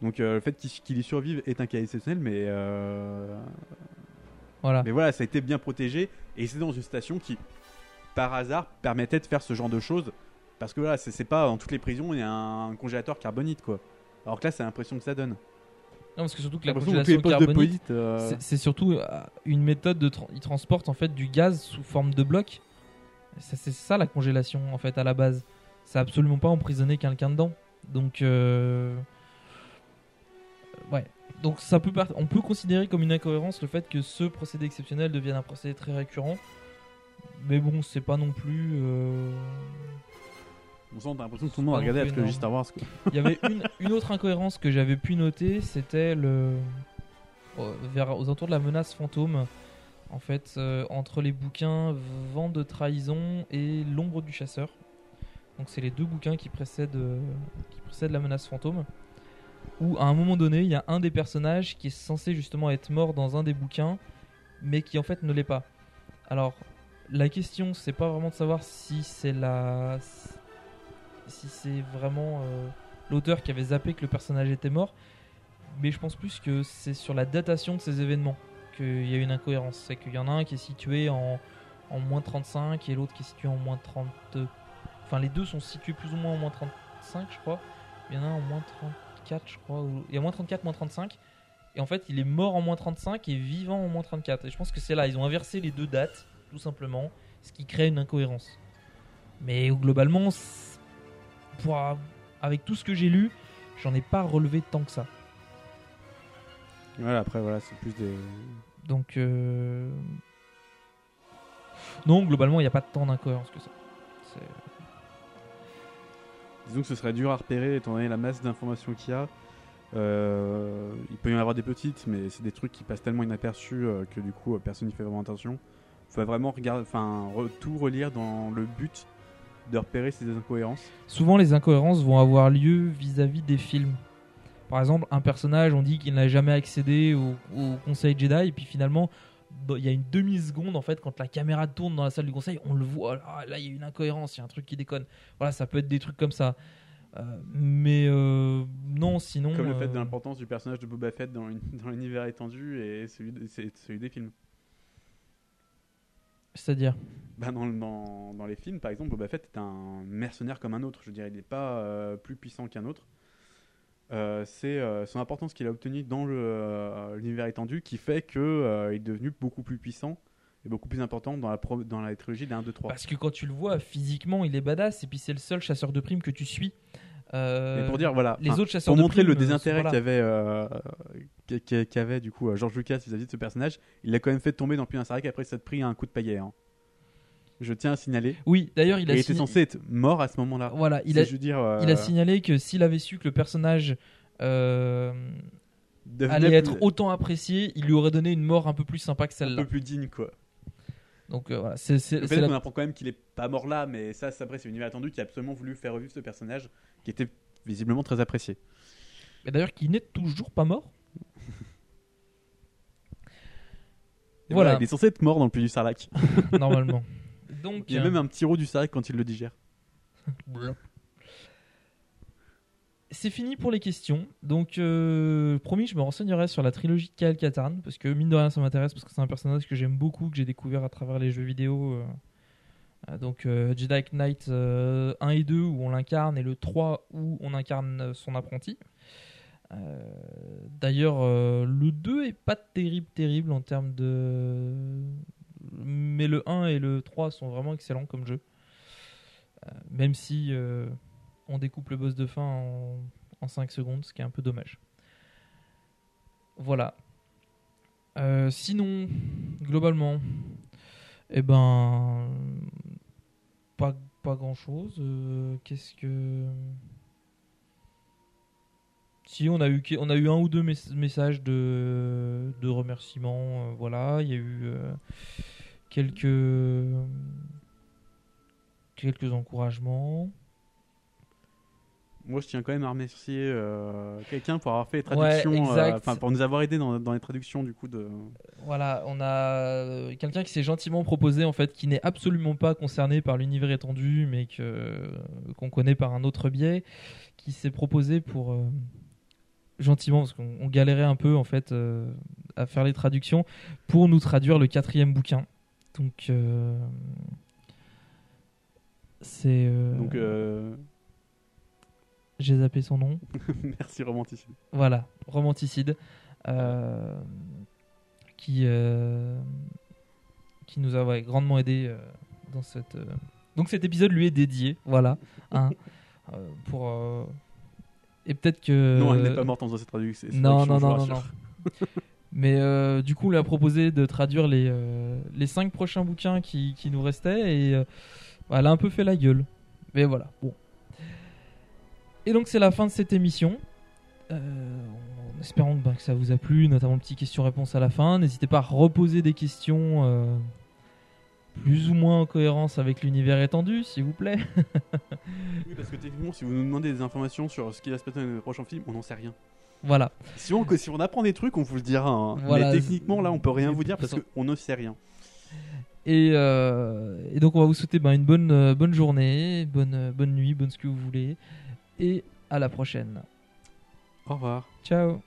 Donc, euh, le fait qu'il y survive est un cas exceptionnel, mais. euh, Voilà. Mais voilà, ça a été bien protégé. Et c'est dans une station qui, par hasard, permettait de faire ce genre de choses. Parce que voilà, c'est pas dans toutes les prisons, il y a un congélateur carbonite, quoi. Alors que là, c'est l'impression que ça donne. Non, parce que surtout que la congélation carbonique, euh, c'est- surtout euh, une méthode de. tra- Ils transportent en fait du gaz sous forme de bloc. C'est ça la congélation en fait à la base. C'est absolument pas emprisonner quelqu'un dedans. Donc. euh, Ouais. Donc ça peut part- on peut considérer comme une incohérence le fait que ce procédé exceptionnel devienne un procédé très récurrent. Mais bon, c'est pas non plus. euh, On t'as l'impression que tout le monde a regardé. Star Wars, quoi. Il y avait une, une autre incohérence que j'avais pu noter, c'était le euh, vers aux alentours de la menace fantôme. En fait, euh, entre les bouquins Vent de trahison et L'ombre du chasseur. Donc c'est les deux bouquins qui précèdent, euh, qui précèdent la menace fantôme. Où à un moment donné, il y a un des personnages qui est censé justement être mort dans un des bouquins, mais qui en fait ne l'est pas. Alors la question, c'est pas vraiment de savoir si c'est la, si c'est vraiment euh, l'auteur qui avait zappé que le personnage était mort, mais je pense plus que c'est sur la datation de ces événements qu'il y a une incohérence. C'est qu'il y en a un qui est situé en, en moins 35 et l'autre qui est situé en moins 30. Enfin, les deux sont situés plus ou moins en moins 35, je crois. Il y en a un en moins 34, je crois. Il y a moins 34, moins 35. Et en fait, il est mort en moins 35 et vivant en moins 34. Et je pense que c'est là, ils ont inversé les deux dates, tout simplement, ce qui crée une incohérence. Mais globalement, pour, avec tout ce que j'ai lu, j'en ai pas relevé tant que ça. Voilà, après, voilà, c'est plus des. Donc, euh, non, globalement, il n'y a pas tant d'incohérence que ça. Disons que ce serait dur à repérer étant donné la masse d'informations qu'il y a. Euh, il peut y en avoir des petites, mais c'est des trucs qui passent tellement inaperçus euh, que du coup euh, personne n'y fait vraiment attention. Il faut vraiment regarder, enfin re- tout relire dans le but de repérer ces incohérences. Souvent, les incohérences vont avoir lieu vis-à-vis des films. Par exemple, un personnage, on dit qu'il n'a jamais accédé au, au Conseil Jedi, et puis finalement, dans- il y a une demi-seconde, en fait, quand la caméra tourne dans la salle du Conseil, on le voit. Là, il y a une incohérence, il y a un truc qui déconne. Voilà, ça peut être des trucs comme ça. Euh, mais euh, non, sinon. Comme le fait euh, de l'importance du personnage de Boba Fett dans, l'univers étendu et celui, de- c'est- celui des films. C'est-à-dire Bah, dans, dans, dans les films, par exemple, Boba Fett est un mercenaire comme un autre. Je dire, il n'est pas euh, plus puissant qu'un autre. Euh, c'est euh, son importance qu'il a obtenue dans l'univers étendu qui fait qu'il est devenu beaucoup plus puissant et beaucoup plus important dans la, pro- dans la trilogie des 1, 2, 3. Parce que quand tu le vois physiquement, il est badass et puis c'est le seul chasseur de primes que tu suis. Mais pour dire, voilà, les autres chasseurs pour de montrer le désintérêt qu'il y avait, euh, qu'il qu'il- qu'il y avait du coup euh, George Lucas vis-à-vis de ce personnage, il l'a quand même fait tomber dans le puits d'incinéré après s'être pris un coup de paillet. hein. Je tiens à signaler. Oui, d'ailleurs, il a Et était censé être mort à ce moment-là. Voilà, il C'est, a, je veux dire, euh, il a signalé que s'il avait su que le personnage euh, allait plus- être autant apprécié, il lui aurait donné une mort un peu plus sympa que un celle-là. peu plus digne quoi. Donc euh, voilà, c'est c'est- c'est la- qu'on apprend quand même qu'il est pas mort là, mais ça, c'est après, c'est l'univers attendu qui a absolument voulu faire revivre ce personnage qui était visiblement très apprécié. Mais d'ailleurs, qui n'est toujours pas mort. Voilà. Il est censé être mort dans le puits du Sarlac. Normalement. Donc, il y a euh, même un petit roux du Sarlac quand il le digère. C'est fini pour les questions. Donc, euh, promis, je me renseignerai sur la trilogie de Kael Katarn, parce que mine de rien, ça m'intéresse, parce que c'est un personnage que j'aime beaucoup, que j'ai découvert à travers les jeux vidéo. euh. Euh, donc, euh, Jedi Knight euh, 1 et 2, où on l'incarne, et le 3, où on incarne euh, son apprenti. Euh, D'ailleurs, euh, le 2 est pas terrible, terrible en termes de. Mais le 1 et le 3 sont vraiment excellents comme jeu. Euh, même si on découpe le boss de fin en, en 5 secondes, ce qui est un peu dommage. Voilà. Sinon, globalement, eh ben, pas, pas grand chose. Qu'est-ce que. Si, on a eu, on a eu un ou deux mes- messages de, de remerciements. euh, voilà, il y a eu euh, quelques, quelques encouragements. Moi, je tiens quand même à remercier euh, quelqu'un pour avoir fait les Ouais, traductions, euh, pour nous avoir aidé dans, dans les traductions du coup de. Voilà, on a quelqu'un qui s'est gentiment proposé en fait, qui n'est absolument pas concerné par l'univers étendu, mais que qu'on connaît par un autre biais, qui s'est proposé pour euh, gentiment parce qu'on on galérait un peu en fait euh, à faire les traductions pour nous traduire le quatrième bouquin. Donc euh, c'est euh, Donc, j'ai zappé son nom. merci Romanticide. Voilà, Romanticide, qui, qui nous a ouais, grandement aidé dans cette. Donc cet épisode lui est dédié, voilà, hein, pour. Et peut-être que. Non, elle n'est pas morte en faisant cette traduction. Non, non, non, non. Mais euh, du coup, on lui a proposé de traduire les, euh, les cinq prochains bouquins qui, qui nous restaient et euh, bah, elle a un peu fait la gueule. Mais voilà, bon. Et donc, c'est la fin de cette émission. Euh, en espérant que, bah, que ça vous a plu, notamment le petit question-réponse à la fin. N'hésitez pas à reposer des questions plus ou moins en cohérence avec l'univers étendu, s'il vous plaît. Oui, parce que techniquement, si vous nous demandez des informations sur ce qui va se passer dans les prochains films, on n'en sait rien. Voilà. Si on, si on apprend des trucs, on vous le dira. hein. Voilà. Mais techniquement, là, on peut rien vous dire parce qu'on ne sait rien. Et, euh, et donc on va vous souhaiter ben, une bonne, euh, bonne journée, bonne, euh, bonne nuit, bonne ce que vous voulez. Et à la prochaine. Au revoir. Ciao.